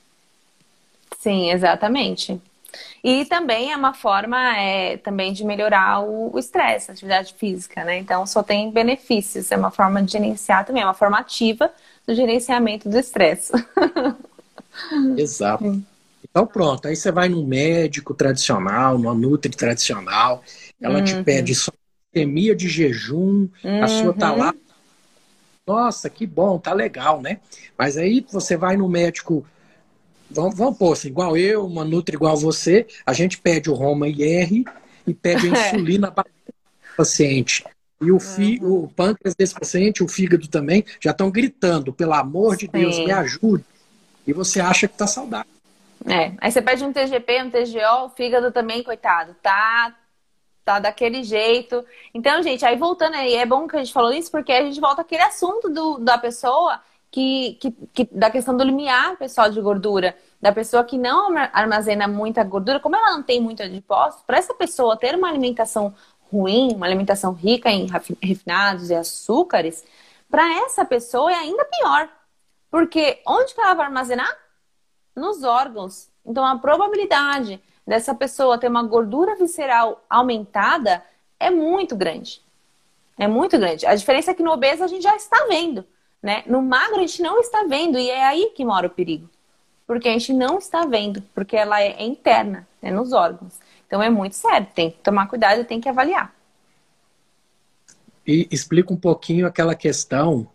Sim, exatamente. E também é uma forma é, também de melhorar o estresse, a atividade física, né? Então só tem benefícios, é uma forma de gerenciar também, é uma forma ativa do gerenciamento do estresse. Exato. Então pronto, aí você vai no médico tradicional, no Nutri tradicional, ela uhum. te pede só sistemia de jejum, uhum. a sua tá lá. Uhum. Nossa, que bom, tá legal, né? Mas aí você vai no médico Vamos, vamos pôr assim, igual eu, uma Nutri igual você, a gente pede o Roma IR e pede a insulina para o paciente. E o, fi, uhum. o pâncreas desse paciente, o fígado também, já estão gritando, pelo amor de Deus, Sim. me ajude. E você acha que está saudável. É, aí você pede um TGP, um TGO, o fígado também, coitado, tá tá daquele jeito. Então, gente, aí voltando aí, é bom que a gente falou isso, porque a gente volta àquele assunto do, da pessoa que, que, que, da questão do limiar pessoal de gordura, da pessoa que não armazena muita gordura, como ela não tem muito adipócitos, para essa pessoa ter uma alimentação ruim, uma alimentação rica em refinados e açúcares, para essa pessoa é ainda pior. Porque onde que ela vai armazenar? Nos órgãos. Então a probabilidade dessa pessoa ter uma gordura visceral aumentada é muito grande. É muito grande. A diferença é que no obeso a gente já está vendo. Né? No magro a gente não está vendo e é aí que mora o perigo. Porque a gente não está vendo, porque ela é interna, é nos órgãos. Então é muito sério, tem que tomar cuidado e tem que avaliar. E explica um pouquinho aquela questão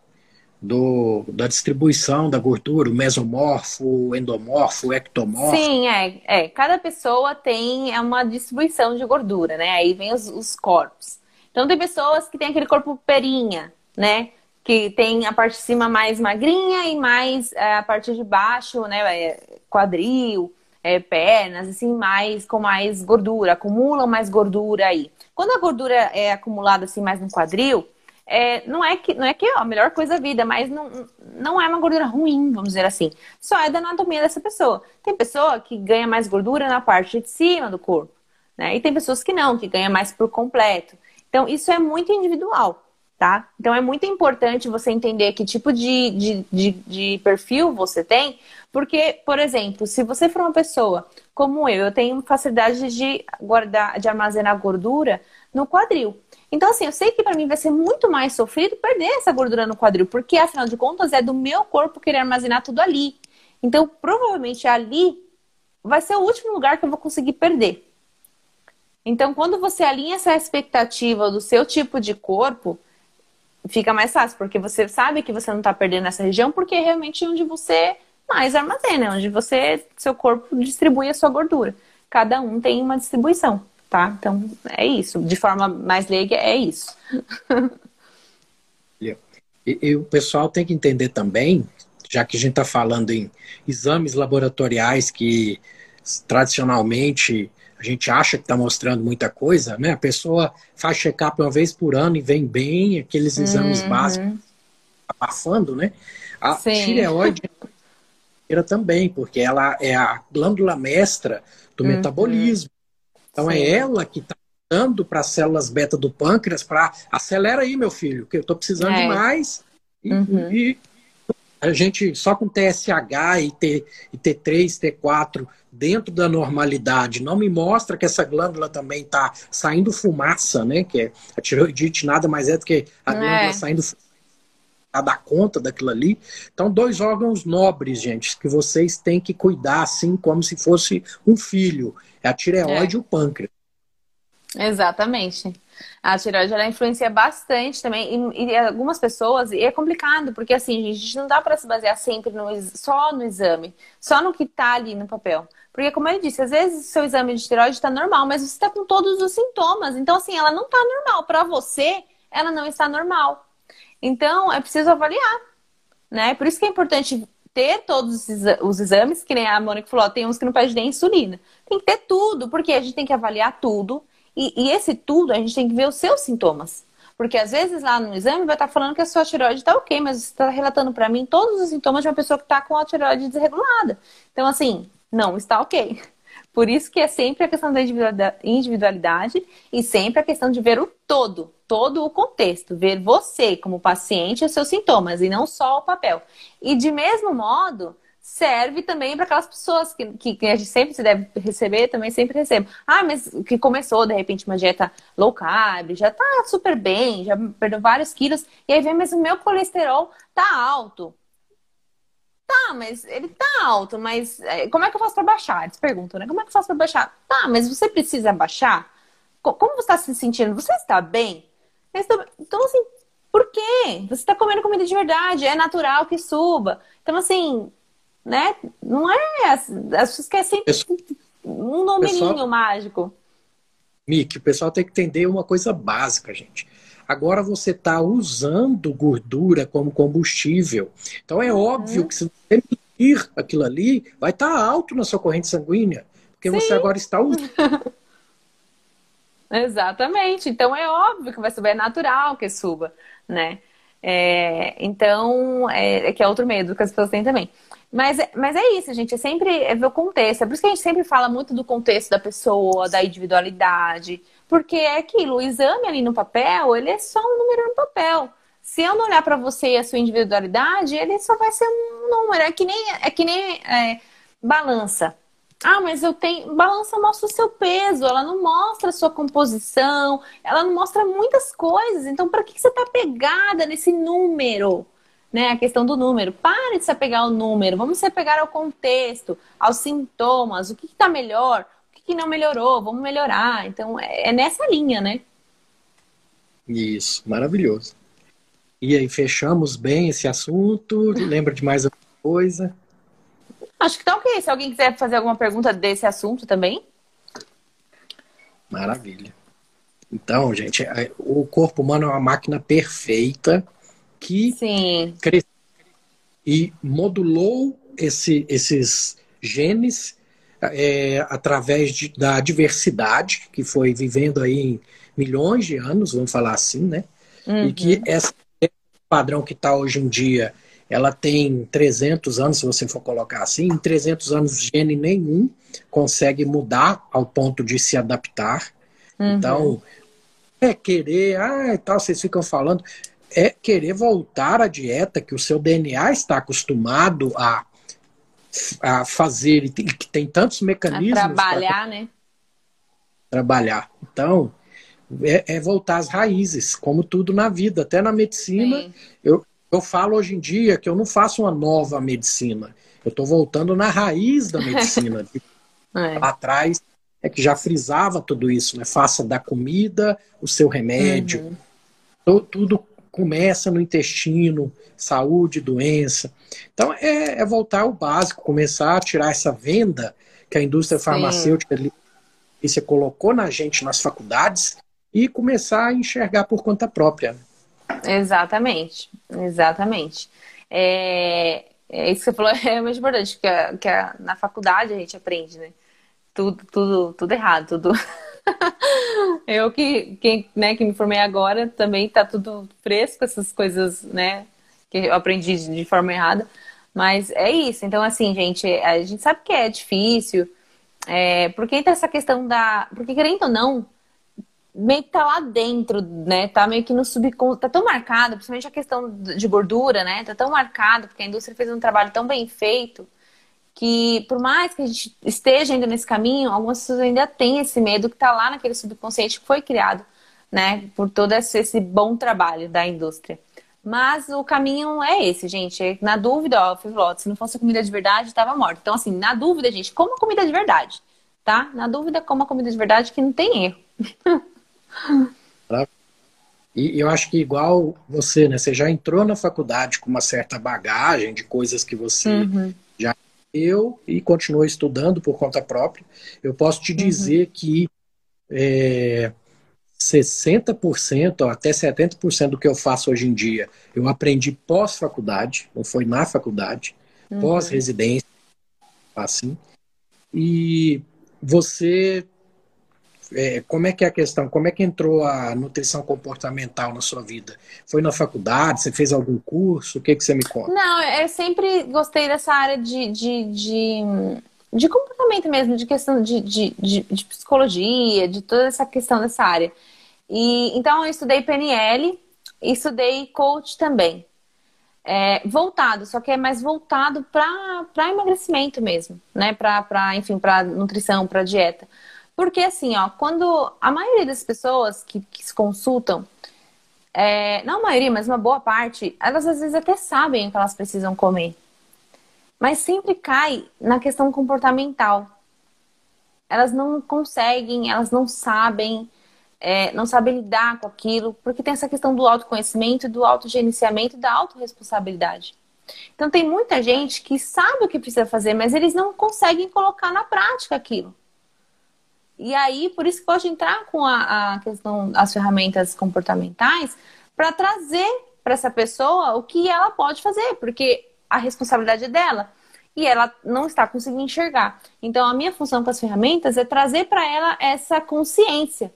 do, da distribuição da gordura, o mesomorfo, o endomorfo, o ectomorfo. Sim, é, é. Cada pessoa tem é uma distribuição de gordura, né? Aí vem os, os corpos. Então tem pessoas que têm aquele corpo perinha, né? Que tem a parte de cima mais magrinha e mais é, a parte de baixo, né, é, quadril, é, pernas, assim, mais com mais gordura, acumulam mais gordura aí. Quando a gordura é acumulada assim mais no quadril, é, não é que não é que ó, a melhor coisa da vida, mas não, não é uma gordura ruim, vamos dizer assim. Só é da anatomia dessa pessoa. Tem pessoa que ganha mais gordura na parte de cima do corpo, né? E tem pessoas que não, que ganha mais por completo. Então, isso é muito individual tá? Então é muito importante você entender que tipo de, de, de, de, perfil você tem, porque, por exemplo, se você for uma pessoa como eu, eu tenho facilidade de guardar, de armazenar gordura no quadril. Então, assim, eu sei que para mim vai ser muito mais sofrido perder essa gordura no quadril, porque afinal de contas é do meu corpo querer armazenar tudo ali. Então, provavelmente ali vai ser o último lugar que eu vou conseguir perder. Então, quando você alinha essa expectativa do seu tipo de corpo, fica mais fácil, porque você sabe que você não está perdendo essa região, porque é realmente onde você mais armazena, onde você, seu corpo distribui a sua gordura. Cada um tem uma distribuição, tá? Então, é isso. De forma mais leiga, é isso. e, e o pessoal tem que entender também, já que a gente está falando em exames laboratoriais que tradicionalmente a gente acha que está mostrando muita coisa, né? A pessoa faz check-up uma vez por ano e vem bem, aqueles exames uhum. básicos abafando, né? A Sim. tireoide também, porque ela é a glândula mestra do uhum. metabolismo. Então é Sim. é ela que está dando para as células beta do pâncreas para acelera aí, meu filho, que eu estou precisando é. de mais. E, uhum. e, a gente só com TSH e, T, e T3, T4 dentro da normalidade não me mostra que essa glândula também está saindo fumaça, né? Que é, a tiroidite nada mais é do que a é. glândula saindo a dar conta daquilo ali. Então, dois órgãos nobres, gente, que vocês têm que cuidar assim como se fosse um filho. É a tireoide é. e o pâncreas. Exatamente. A tireoide ela influencia bastante também e, e, algumas pessoas e é complicado porque assim a gente não dá para se basear sempre no, só no exame, só no que está ali no papel, porque como ele disse, às vezes o seu exame de tireoide está normal, mas você está com todos os sintomas, então assim ela não está normal para você, ela não está normal. Então é preciso avaliar, né? Por isso que é importante ter todos os exames, que nem a Mônica falou, tem uns que não pedem nem insulina. Tem que ter tudo, porque a gente tem que avaliar tudo e, e, esse tudo, a gente tem que ver os seus sintomas. Porque às vezes lá no exame vai estar falando que a sua tireoide está ok, mas você está relatando para mim todos os sintomas de uma pessoa que está com a tireoide desregulada. Então, assim, não está ok. Por isso que é sempre a questão da individualidade e sempre a questão de ver o todo, todo o contexto, ver você como paciente e os seus sintomas e não só o papel. E de mesmo modo, serve também para aquelas pessoas que, que, que, a gente sempre se deve receber, também sempre recebo. Ah, mas que começou de repente uma dieta low carb, já tá super bem, já perdeu vários quilos, e aí vem, mas o meu colesterol tá alto. Tá, mas ele tá alto, mas é, como é que eu faço para baixar? Eles perguntam, né? Como é que eu faço para baixar? Tá, mas você precisa baixar? Como você está se sentindo? Você está bem? Então, assim, por quê? Você está comendo comida de verdade, é natural que suba. Então, assim, né? Não é. As pessoas querem sempre um numerinho pessoal, mágico. Mick, o pessoal tem que entender uma coisa básica, gente. Agora você está usando gordura como combustível. Então é uhum. óbvio que se você medir aquilo ali, vai estar tá alto na sua corrente sanguínea. Porque Sim. você agora está usando. Exatamente. Então é óbvio que vai subir, é natural que suba, né? É, então, é, é, que é outro medo que as pessoas têm também. Mas, mas é isso, gente. É sempre é ver o contexto. É por isso que a gente sempre fala muito do contexto da pessoa, da individualidade. Porque é aquilo, o exame ali no papel, ele é só um número no papel. Se eu não olhar para você e a sua individualidade, ele só vai ser um número. É que nem, é que nem é, balança. Ah, mas eu tenho. Balança mostra o seu peso, ela não mostra a sua composição, ela não mostra muitas coisas. Então, para que você está pegada nesse número? né, a questão do número. Pare de se apegar ao número, vamos se apegar ao contexto, aos sintomas, o que está melhor, que, não melhorou, vamos melhorar. Então, é, é nessa linha, né? Isso, maravilhoso. E aí, fechamos bem esse assunto? Lembra de mais alguma coisa? Acho que tá ok. Se alguém quiser fazer alguma pergunta desse assunto também. Maravilha. Então, gente, é, o corpo humano é uma máquina perfeita que Sim. cresceu e modulou esse, esses genes é, através de, da diversidade que foi vivendo aí em milhões de anos, vamos falar assim, né? Uhum. E que uhum. esse padrão que está hoje em dia, ela tem 300 anos, se você for colocar assim, em 300 anos gene nenhum consegue mudar ao ponto de se adaptar. Uhum. Então, é querer, ah, e tal, vocês ficam falando é querer voltar à dieta que o seu DNA está acostumado a, a fazer e que tem tantos mecanismos. A trabalhar, pra... né? Trabalhar. Então, é, é, voltar às raízes, como tudo na vida, até na medicina. Eu, eu falo hoje em dia que eu não faço uma nova medicina. Eu estou voltando na raiz da medicina. é. Lá atrás é que já frisava tudo isso, né? Faça da comida o seu remédio. Uhum. Tudo começa no intestino, saúde, doença. Então, é, é voltar ao básico, começar a tirar essa venda que a indústria Sim. farmacêutica você colocou na gente nas faculdades e começar a enxergar por conta própria. Exatamente, exatamente. É, é isso que você falou é realmente importante, que, a, que a, na faculdade a gente aprende, né? Tudo, tudo, tudo errado, tudo eu que, que, né, que me formei agora também tá tudo fresco, essas coisas, né, que eu aprendi de forma errada. Mas é isso. Então, assim, gente, a gente sabe que é difícil. É, porque entra essa questão da. Porque, querendo ou não, meio que tá lá dentro, né? Tá meio que no subconsciente. Tá tão marcado, principalmente a questão de gordura, né? Tá tão marcado, porque a indústria fez um trabalho tão bem feito que por mais que a gente esteja indo nesse caminho, algumas pessoas ainda têm esse medo que está lá naquele subconsciente que foi criado, né, por todo esse bom trabalho da indústria. Mas o caminho é esse, gente. Na dúvida, ó, Fivloto, se não fosse comida de verdade, estava morto. Então, assim, na dúvida, gente, coma comida de verdade, tá? Na dúvida, coma comida de verdade que não tem erro. E eu acho que igual você, né? Você já entrou na faculdade com uma certa bagagem de coisas que você uhum. Eu e continuo estudando por conta própria, eu posso te dizer uhum. que é, 60% até 70% do que eu faço hoje em dia eu aprendi pós-faculdade, não foi na faculdade, uhum. pós-residência, assim. E você é, como é que é a questão? Como é que entrou a nutrição comportamental na sua vida? Foi na faculdade? Você fez algum curso? O que, que você me conta? Não, eu sempre gostei dessa área de, de, de, de comportamento mesmo, de questão de, de, de, de, psicologia, de toda essa questão dessa área. E, então, eu estudei PNL e estudei coach também. É, voltado, só que é mais voltado para emagrecimento mesmo, né? Para, enfim, para nutrição, para dieta. Porque assim, ó, quando a maioria das pessoas que, que se consultam, é, não a maioria, mas uma boa parte, elas às vezes até sabem o que elas precisam comer. Mas sempre cai na questão comportamental. Elas não conseguem, elas não sabem, é, não sabem lidar com aquilo, porque tem essa questão do autoconhecimento, do autogerenciamento da autorresponsabilidade. Então tem muita gente que sabe o que precisa fazer, mas eles não conseguem colocar na prática aquilo. E aí, por isso que pode entrar com a, a questão, as ferramentas comportamentais, para trazer para essa pessoa o que ela pode fazer, porque a responsabilidade é dela e ela não está conseguindo enxergar. Então, a minha função com as ferramentas é trazer para ela essa consciência.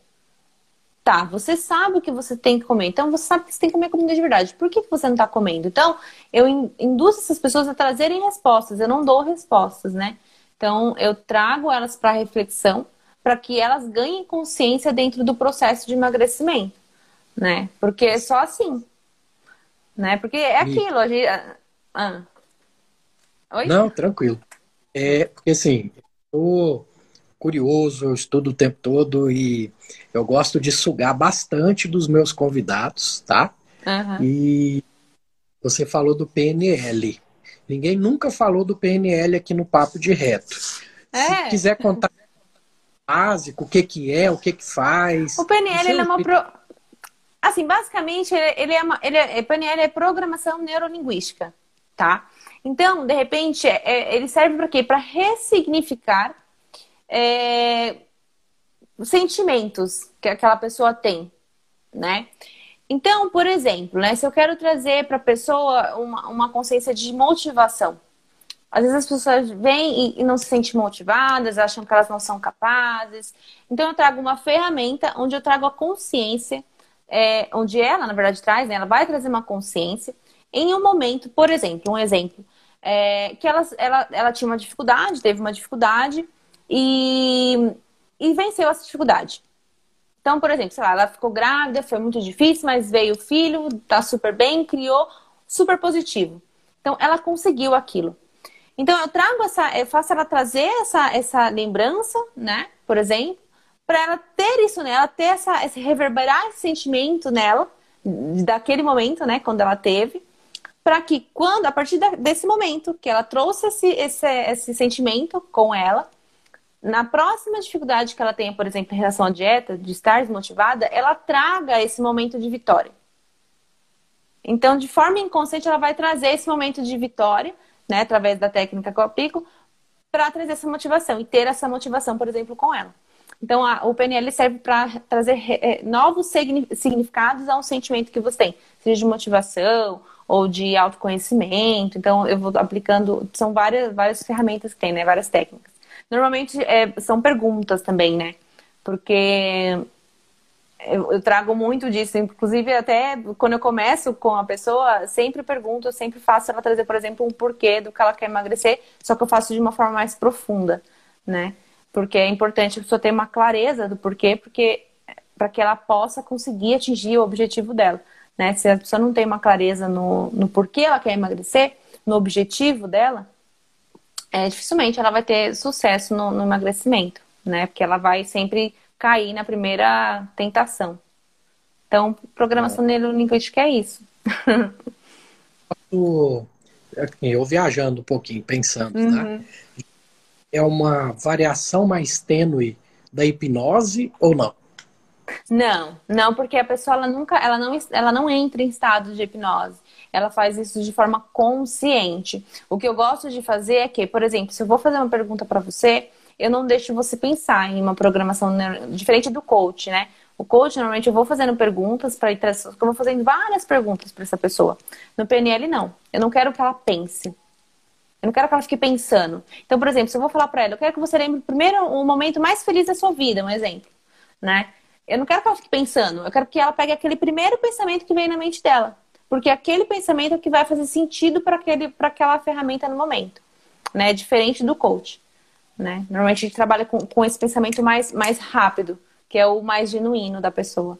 Tá, você sabe o que você tem que comer, então você sabe que você tem que comer comida de verdade. Por que, que você não está comendo? Então, eu induzo essas pessoas a trazerem respostas, eu não dou respostas, né? Então, eu trago elas para reflexão para que elas ganhem consciência dentro do processo de emagrecimento, né? Porque é só assim, né? Porque é aquilo, a gente... Ah. Oi? Não, tranquilo. É, porque assim, eu curioso, eu estudo o tempo todo e eu gosto de sugar bastante dos meus convidados, tá? Uhum. E você falou do PNL. Ninguém nunca falou do PNL aqui no Papo de Reto. É. Se quiser contar básico, o que que é, o que que faz? O PNL ele é uma pro... assim, basicamente ele, ele é uma, ele é, PNL é programação neurolinguística, tá? Então, de repente, é, é ele serve para quê? Para ressignificar é, sentimentos que aquela pessoa tem, né? Então, por exemplo, né, se eu quero trazer para a pessoa uma, uma consciência de motivação, às vezes as pessoas vêm e, não se sentem motivadas, acham que elas não são capazes. Então eu trago uma ferramenta onde eu trago a consciência, é, onde ela, na verdade, traz, né? Ela vai trazer uma consciência em um momento, por exemplo, um exemplo, é, que ela, ela, ela tinha uma dificuldade, teve uma dificuldade e, e venceu essa dificuldade. Então, por exemplo, sei lá, ela ficou grávida, foi muito difícil, mas veio o filho, tá super bem, criou, super positivo. Então, ela conseguiu aquilo. Então eu trago essa, eu faço ela trazer essa, essa lembrança, né? Por exemplo, para ela ter isso nela, ter essa, esse reverberar esse sentimento nela, daquele momento, né? Quando ela teve, para que quando, a partir desse momento que ela trouxe esse, esse, esse sentimento com ela, na próxima dificuldade que ela tenha, por exemplo, em relação à dieta, de estar desmotivada, ela traga esse momento de vitória. Então, de forma inconsciente, ela vai trazer esse momento de vitória né, através da técnica que eu aplico, para trazer essa motivação e ter essa motivação, por exemplo, com ela. Então, a, o PNL serve para trazer é, novos significados a um sentimento que você tem, seja de motivação ou de autoconhecimento. Então, eu vou aplicando, são várias, várias ferramentas que tem, né, várias técnicas. Normalmente é, são perguntas também, né, porque eu, eu, trago muito disso, inclusive até quando eu começo com a pessoa, sempre pergunto, sempre faço ela trazer, por exemplo, um porquê do que ela quer emagrecer, só que eu faço de uma forma mais profunda, né? Porque é importante a pessoa ter uma clareza do porquê, porque para que ela possa conseguir atingir o objetivo dela, né? Se a pessoa não tem uma clareza no, no porquê ela quer emagrecer, no objetivo dela, é, dificilmente ela vai ter sucesso no, no emagrecimento, né? Porque ela vai sempre cair na primeira tentação. Então, programação é. neurolinguística é isso. eu viajando um pouquinho, pensando, né? uhum. né? É uma variação mais tênue da hipnose ou não? Não, não, porque a pessoa ela nunca, ela não, ela não entra em estado de hipnose. Ela faz isso de forma consciente. O que eu gosto de fazer é que, por exemplo, se eu vou fazer uma pergunta para você, eu não deixo você pensar em uma programação diferente do coach, né? O coach, normalmente, eu vou fazendo perguntas para ir eu vou fazendo várias perguntas para essa pessoa. No PNL, não. Eu não quero que ela pense. Eu não quero que ela fique pensando. Então, por exemplo, se eu vou falar para ela, eu quero que você lembre primeiro o momento mais feliz da sua vida, um exemplo, né? Eu não quero que ela fique pensando, eu quero que ela pegue aquele primeiro pensamento que vem na mente dela. Porque aquele pensamento é que vai fazer sentido para aquela ferramenta no momento. Né? Diferente do coach. Né? Normalmente a gente trabalha com, com esse pensamento mais, mais rápido, que é o mais genuíno da pessoa.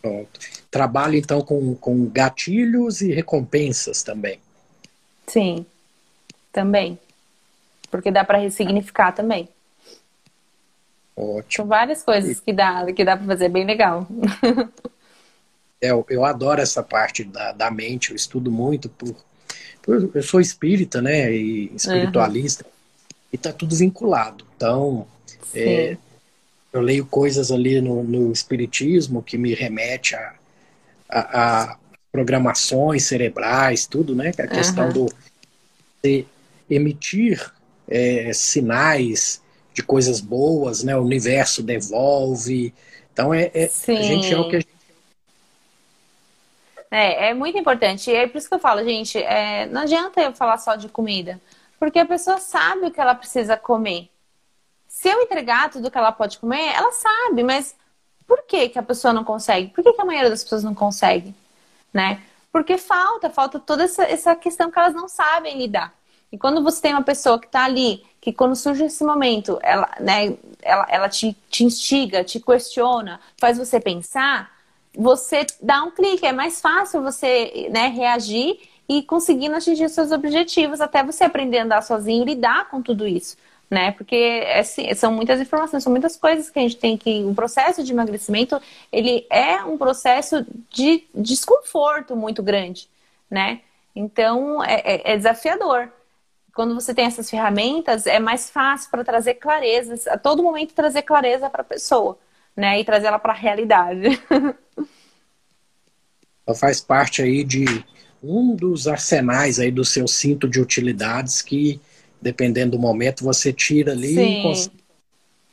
Pronto. Trabalho então com, com gatilhos e recompensas também. Sim, também. Porque dá para ressignificar também. Ótimo. São várias coisas que dá, que dá para fazer, bem legal. É, eu, eu adoro essa parte da, da mente, eu estudo muito por, por eu sou espírita, né, e espiritualista, uhum. E tá tudo vinculado. Então, é, eu leio coisas ali no, no espiritismo que me remete a, a, a programações cerebrais, tudo, né, é a questão uhum. do de emitir é, sinais de coisas boas, né? O universo devolve. Então é, é a gente é o que a gente é, é muito importante. E é por isso que eu falo, gente, é, não adianta eu falar só de comida. Porque a pessoa sabe o que ela precisa comer. Se eu entregar tudo que ela pode comer, ela sabe, mas por que, que a pessoa não consegue? Por que, que a maioria das pessoas não consegue? Né? Porque falta, falta toda essa, essa questão que elas não sabem lidar. E quando você tem uma pessoa que está ali, que quando surge esse momento, ela, né, ela, ela te, te instiga, te questiona, faz você pensar, você dá um clique, é mais fácil você né, reagir e conseguindo atingir seus objetivos, até você aprender a andar sozinho e lidar com tudo isso. Né? Porque assim, são muitas informações, são muitas coisas que a gente tem que. O processo de emagrecimento ele é um processo de desconforto muito grande, né? Então é, é, é desafiador quando você tem essas ferramentas, é mais fácil para trazer clareza, a todo momento trazer clareza para a pessoa, né? E trazer ela para a realidade. Ela faz parte aí de um dos arsenais aí do seu cinto de utilidades que, dependendo do momento, você tira ali Sim. e consegue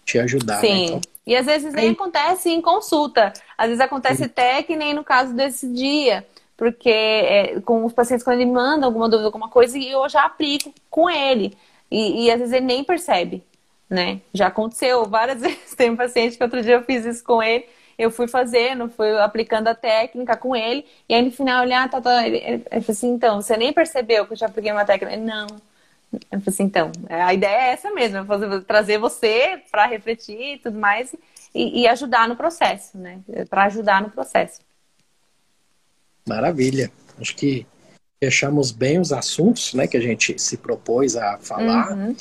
te ajudar. Né? Sim. Né? Então, e às vezes nem aí... acontece em consulta. Às vezes acontece Sim. até que nem no caso desse dia porque é, com os pacientes, quando ele manda alguma dúvida, alguma coisa, eu já aplico com ele. E, e às vezes ele nem percebe, né? Já aconteceu várias vezes. Tem um paciente que outro dia eu fiz isso com ele, eu fui fazendo, fui aplicando a técnica com ele, e aí no final ele, ah, tá, tá. Ele, ele, ele falou assim, então, você nem percebeu que eu já apliquei uma técnica? Ele, não. Eu falei assim, então, a ideia é essa mesmo, é fazer, trazer você para refletir e tudo mais e, e ajudar no processo, né? Para ajudar no processo. Maravilha. Acho que fechamos bem os assuntos né, que a gente se propôs a falar. Uhum.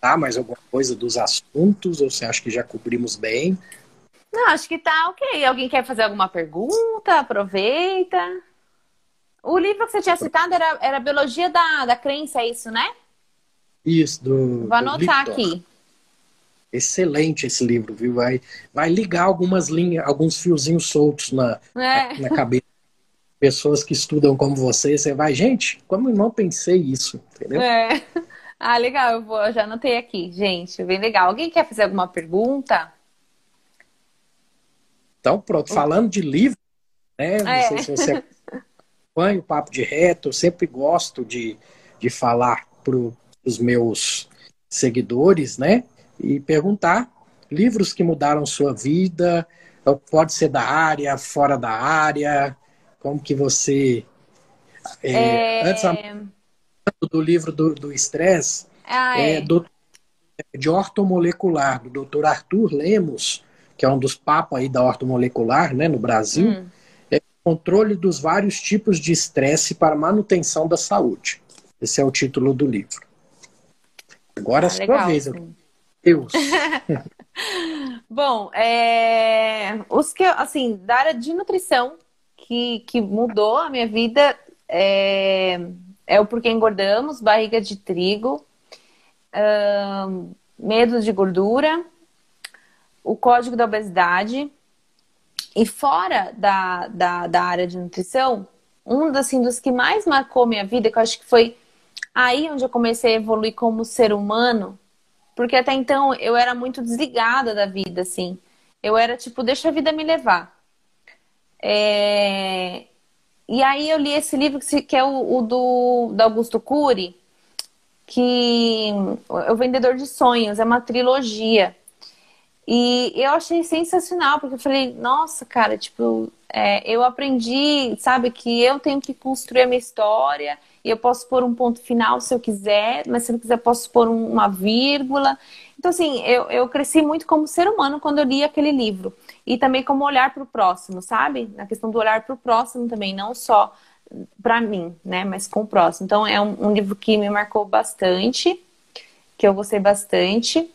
Tá, mais alguma coisa dos assuntos? Ou você acha que já cobrimos bem? Não, acho que tá ok. Alguém quer fazer alguma pergunta? Aproveita. O livro que você tinha citado era, era Biologia da, da Crença, é isso, né? Isso, do. Vou anotar do aqui. Excelente esse livro, viu? Vai, vai ligar algumas linhas, alguns fiozinhos soltos na, é. na, na cabeça pessoas que estudam como você, você vai, gente, como eu não pensei isso, entendeu? É. Ah, legal, eu, vou, eu já anotei aqui, gente, bem legal. Alguém quer fazer alguma pergunta? Então, pronto, falando de livro, né? Não é. sei se você acompanha o Papo de Reto, eu sempre gosto de, de falar para os meus seguidores, né? E perguntar livros que mudaram sua vida, pode ser da área, fora da área? Como que você. É, é... Antes do livro do estresse, ah, é. é do, de ortomolecular, do Dr. Arthur Lemos, que é um dos papas aí da ortomolecular né, no Brasil, hum. é controle dos vários tipos de estresse para manutenção da saúde. Esse é o título do livro. Agora ah, a sua legal, vez. Sim. Deus. Bom, é... os que, assim, da área de nutrição, que, que mudou a minha vida é, é o Porquê Engordamos, Barriga de Trigo, uh, Medo de Gordura, o Código da Obesidade. E fora da, da, da área de nutrição, um assim, dos que mais marcou minha vida, que eu acho que foi aí onde eu comecei a evoluir como ser humano, porque até então eu era muito desligada da vida, assim. Eu era tipo, deixa a vida me levar. É... E aí eu li esse livro que é o, o do, do Augusto Cury, que é o Vendedor de Sonhos, é uma trilogia. E eu achei sensacional, porque eu falei, nossa, cara, tipo, é, eu aprendi, sabe, que eu tenho que construir a minha história e eu posso pôr um ponto final se eu quiser, mas se eu quiser posso pôr uma vírgula. Então, assim, eu, eu cresci muito como ser humano quando eu li aquele livro. E também como olhar para o próximo, sabe? Na questão do olhar para o próximo também, não só para mim, né? Mas com o próximo. Então, é um, um, livro que me marcou bastante, que eu gostei bastante.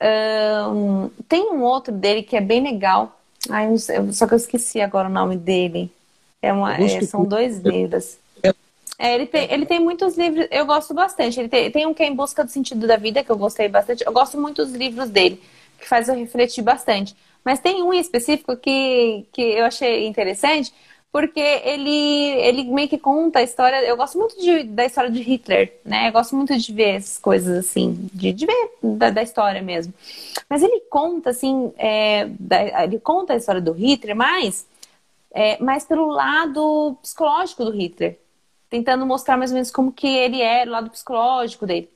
Um, tem um outro dele que é bem legal. Ai, só que eu esqueci agora o nome dele. É uma, é, são dois livros. É, ele, tem, ele tem muitos livros, eu gosto bastante. Ele tem, tem um que é Em Busca do Sentido da Vida, que eu gostei bastante. Eu gosto muito dos livros dele, que faz eu refletir bastante. Mas tem um em específico que, que eu achei interessante, porque ele, ele meio que conta a história. Eu gosto muito de, da história de Hitler, né? Eu gosto muito de ver essas coisas assim, de, de ver da, da história mesmo. Mas ele conta, assim, é, da, ele conta a história do Hitler, mas é, mais pelo lado psicológico do Hitler tentando mostrar mais ou menos como que ele é, o lado psicológico dele,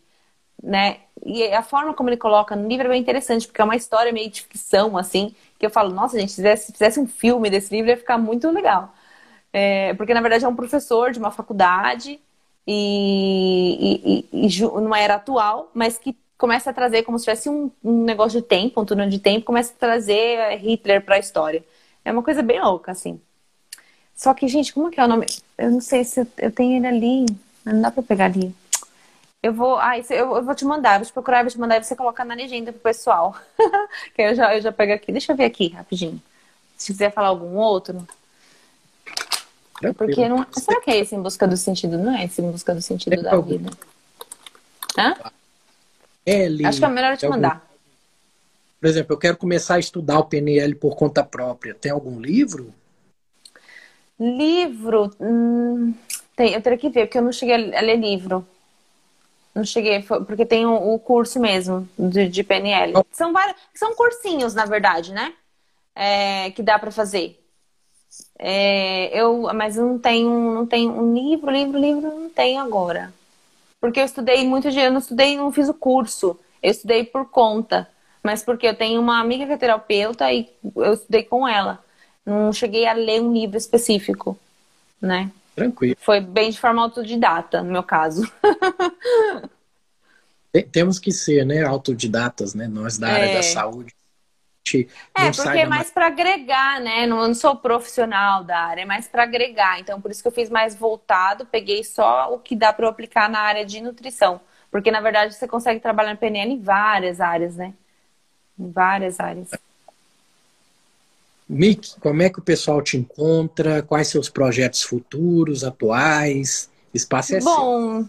né? E a forma como ele coloca no livro é bem interessante, porque é uma história meio de ficção, assim, que eu falo, nossa, gente, se fizesse, fizesse um filme desse livro ia ficar muito legal. É, porque, na verdade, é um professor de uma faculdade e, e, e, e numa era atual, mas que começa a trazer como se tivesse um, um, negócio de tempo, um túnel de tempo, começa a trazer Hitler para a história. É uma coisa bem louca, assim. Só que, gente, como que é o nome? Eu não sei se eu tenho ele ali. Não dá pra pegar ali. Eu vou. Ah, isso, eu, eu, vou te mandar, vou te procurar, vou te mandar e você colocar na legenda pro pessoal. que eu já, eu já pego aqui. Deixa eu ver aqui rapidinho. Se quiser falar algum outro. Porque não. Será que é esse em busca do sentido? Não é esse em busca do sentido é da vida? Hã? L, Acho que é melhor eu te mandar. Por exemplo, eu quero começar a estudar o PNL por conta própria. Tem algum livro? Livro, hum, tem, eu teria que ver, porque eu não cheguei a ler livro. Não cheguei, porque tem o, o curso mesmo de, de, PNL. São vários, são cursinhos, na verdade, né? É, que dá para fazer. É, eu, mas eu não tenho, não tenho um livro, livro, livro, não tenho agora. Porque eu estudei muito eu não estudei, não fiz o curso. Eu estudei por conta. Mas porque eu tenho uma amiga que é terapeuta e eu estudei com ela. Não cheguei a ler um livro específico, né? Tranquilo. Foi bem de forma autodidata, no meu caso. Temos que ser, né, autodidatas, né? Nós da área é. da saúde. É, porque é mais para agregar, né? Não, não sou profissional da área, é mais para agregar. Então, por isso que eu fiz mais voltado, peguei só o que dá para aplicar na área de nutrição. Porque, na verdade, você consegue trabalhar no PNL em várias áreas, né? Em várias áreas. Mick, como é que o pessoal te encontra? Quais seus projetos futuros, atuais? Espaço é Bom, seu.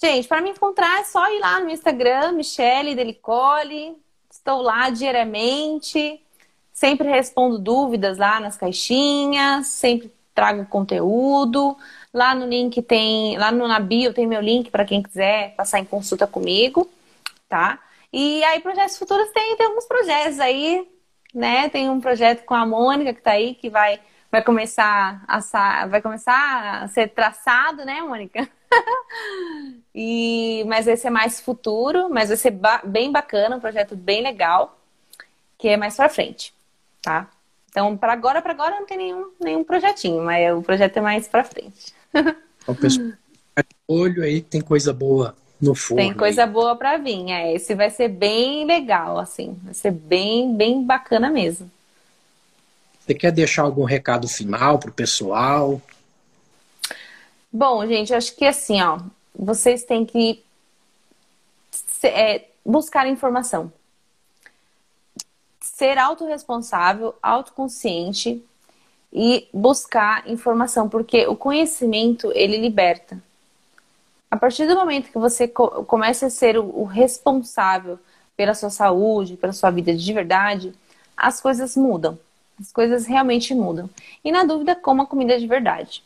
gente, para me encontrar é só ir lá no Instagram, Michele Delicole. Estou lá diariamente. Sempre respondo dúvidas lá nas caixinhas, sempre trago conteúdo. Lá no link tem, lá no na bio tem meu link para quem quiser passar em consulta comigo, tá? E aí projetos futuros tem, tem alguns projetos aí né? Tem um projeto com a Mônica que está aí, que vai, vai começar a vai começar a ser traçado, né, Mônica? E, mas esse é mais futuro, mas vai ser ba bem bacana, um projeto bem legal, que é mais para frente, tá? Então, para agora, para agora não tem nenhum, nenhum projetinho, mas o projeto é mais para frente. O pessoal olho aí tem coisa boa no forno. Tem coisa aí. boa para vir. É, esse vai ser bem legal, assim. Vai ser bem, bem bacana mesmo. Você quer deixar algum recado final pro pessoal? Bom, gente, acho que assim, ó, vocês têm que é, buscar informação. Ser autorresponsável, autoconsciente e buscar informação, porque o conhecimento, ele liberta. A partir do momento que você co começa a ser o responsável pela sua saúde, pela sua vida de verdade, as coisas mudam. As coisas realmente mudam. E na dúvida, coma comida de verdade.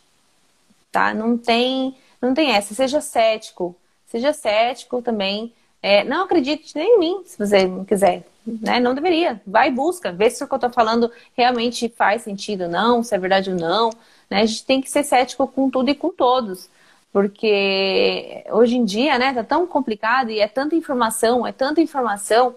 Tá? Não tem, não tem essa. Seja cético. Seja cético também. É, não acredite nem em mim, se você não quiser. Né? Não deveria. Vai e busca. Vê se o que eu estou falando realmente faz sentido ou não, se é verdade ou não. Né? A gente tem que ser cético com tudo e com todos. Porque hoje em dia, né, tá tão complicado e é tanta informação, é tanta informação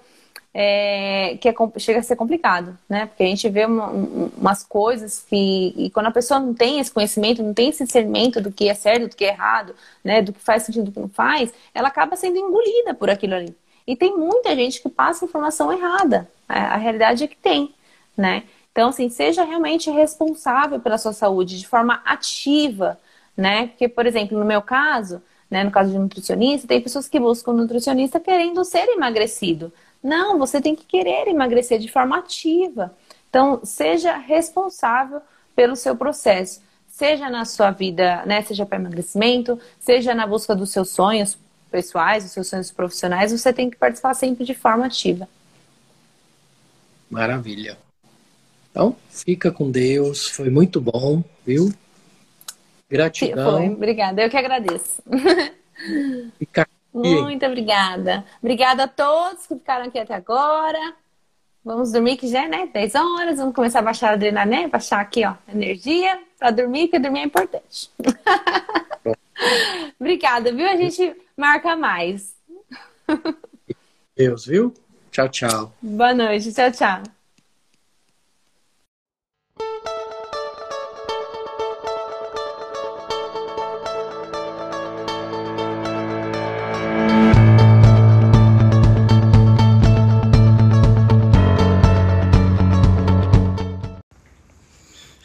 é, que é, chega a ser complicado, né? Porque a gente vê uma, umas coisas que. E quando a pessoa não tem esse conhecimento, não tem esse discernimento do que é certo, do que é errado, né? Do que faz sentido, do que não faz, ela acaba sendo engolida por aquilo ali. E tem muita gente que passa informação errada. A realidade é que tem, né? Então, assim, seja realmente responsável pela sua saúde de forma ativa, né? Porque, por exemplo, no meu caso, né, no caso de nutricionista, tem pessoas que buscam nutricionista querendo ser emagrecido. Não, você tem que querer emagrecer de forma ativa. Então, seja responsável pelo seu processo. Seja na sua vida, né? Seja para emagrecimento, seja na busca dos seus sonhos pessoais, dos seus sonhos profissionais, você tem que participar sempre de forma ativa. Maravilha. Então, fica com Deus. Foi muito bom, viu? Gratidão. Foi, obrigada. Eu que agradeço. Fica muito obrigada. Obrigada a todos que ficaram aqui até agora. Vamos dormir que já é, né? 10 horas. Vamos começar a baixar a adrenalina, baixar aqui, ó, energia para dormir, porque dormir é importante. Obrigada, viu? A gente marca mais. Deus, viu? Tchau, tchau. Boa noite. Tchau, tchau.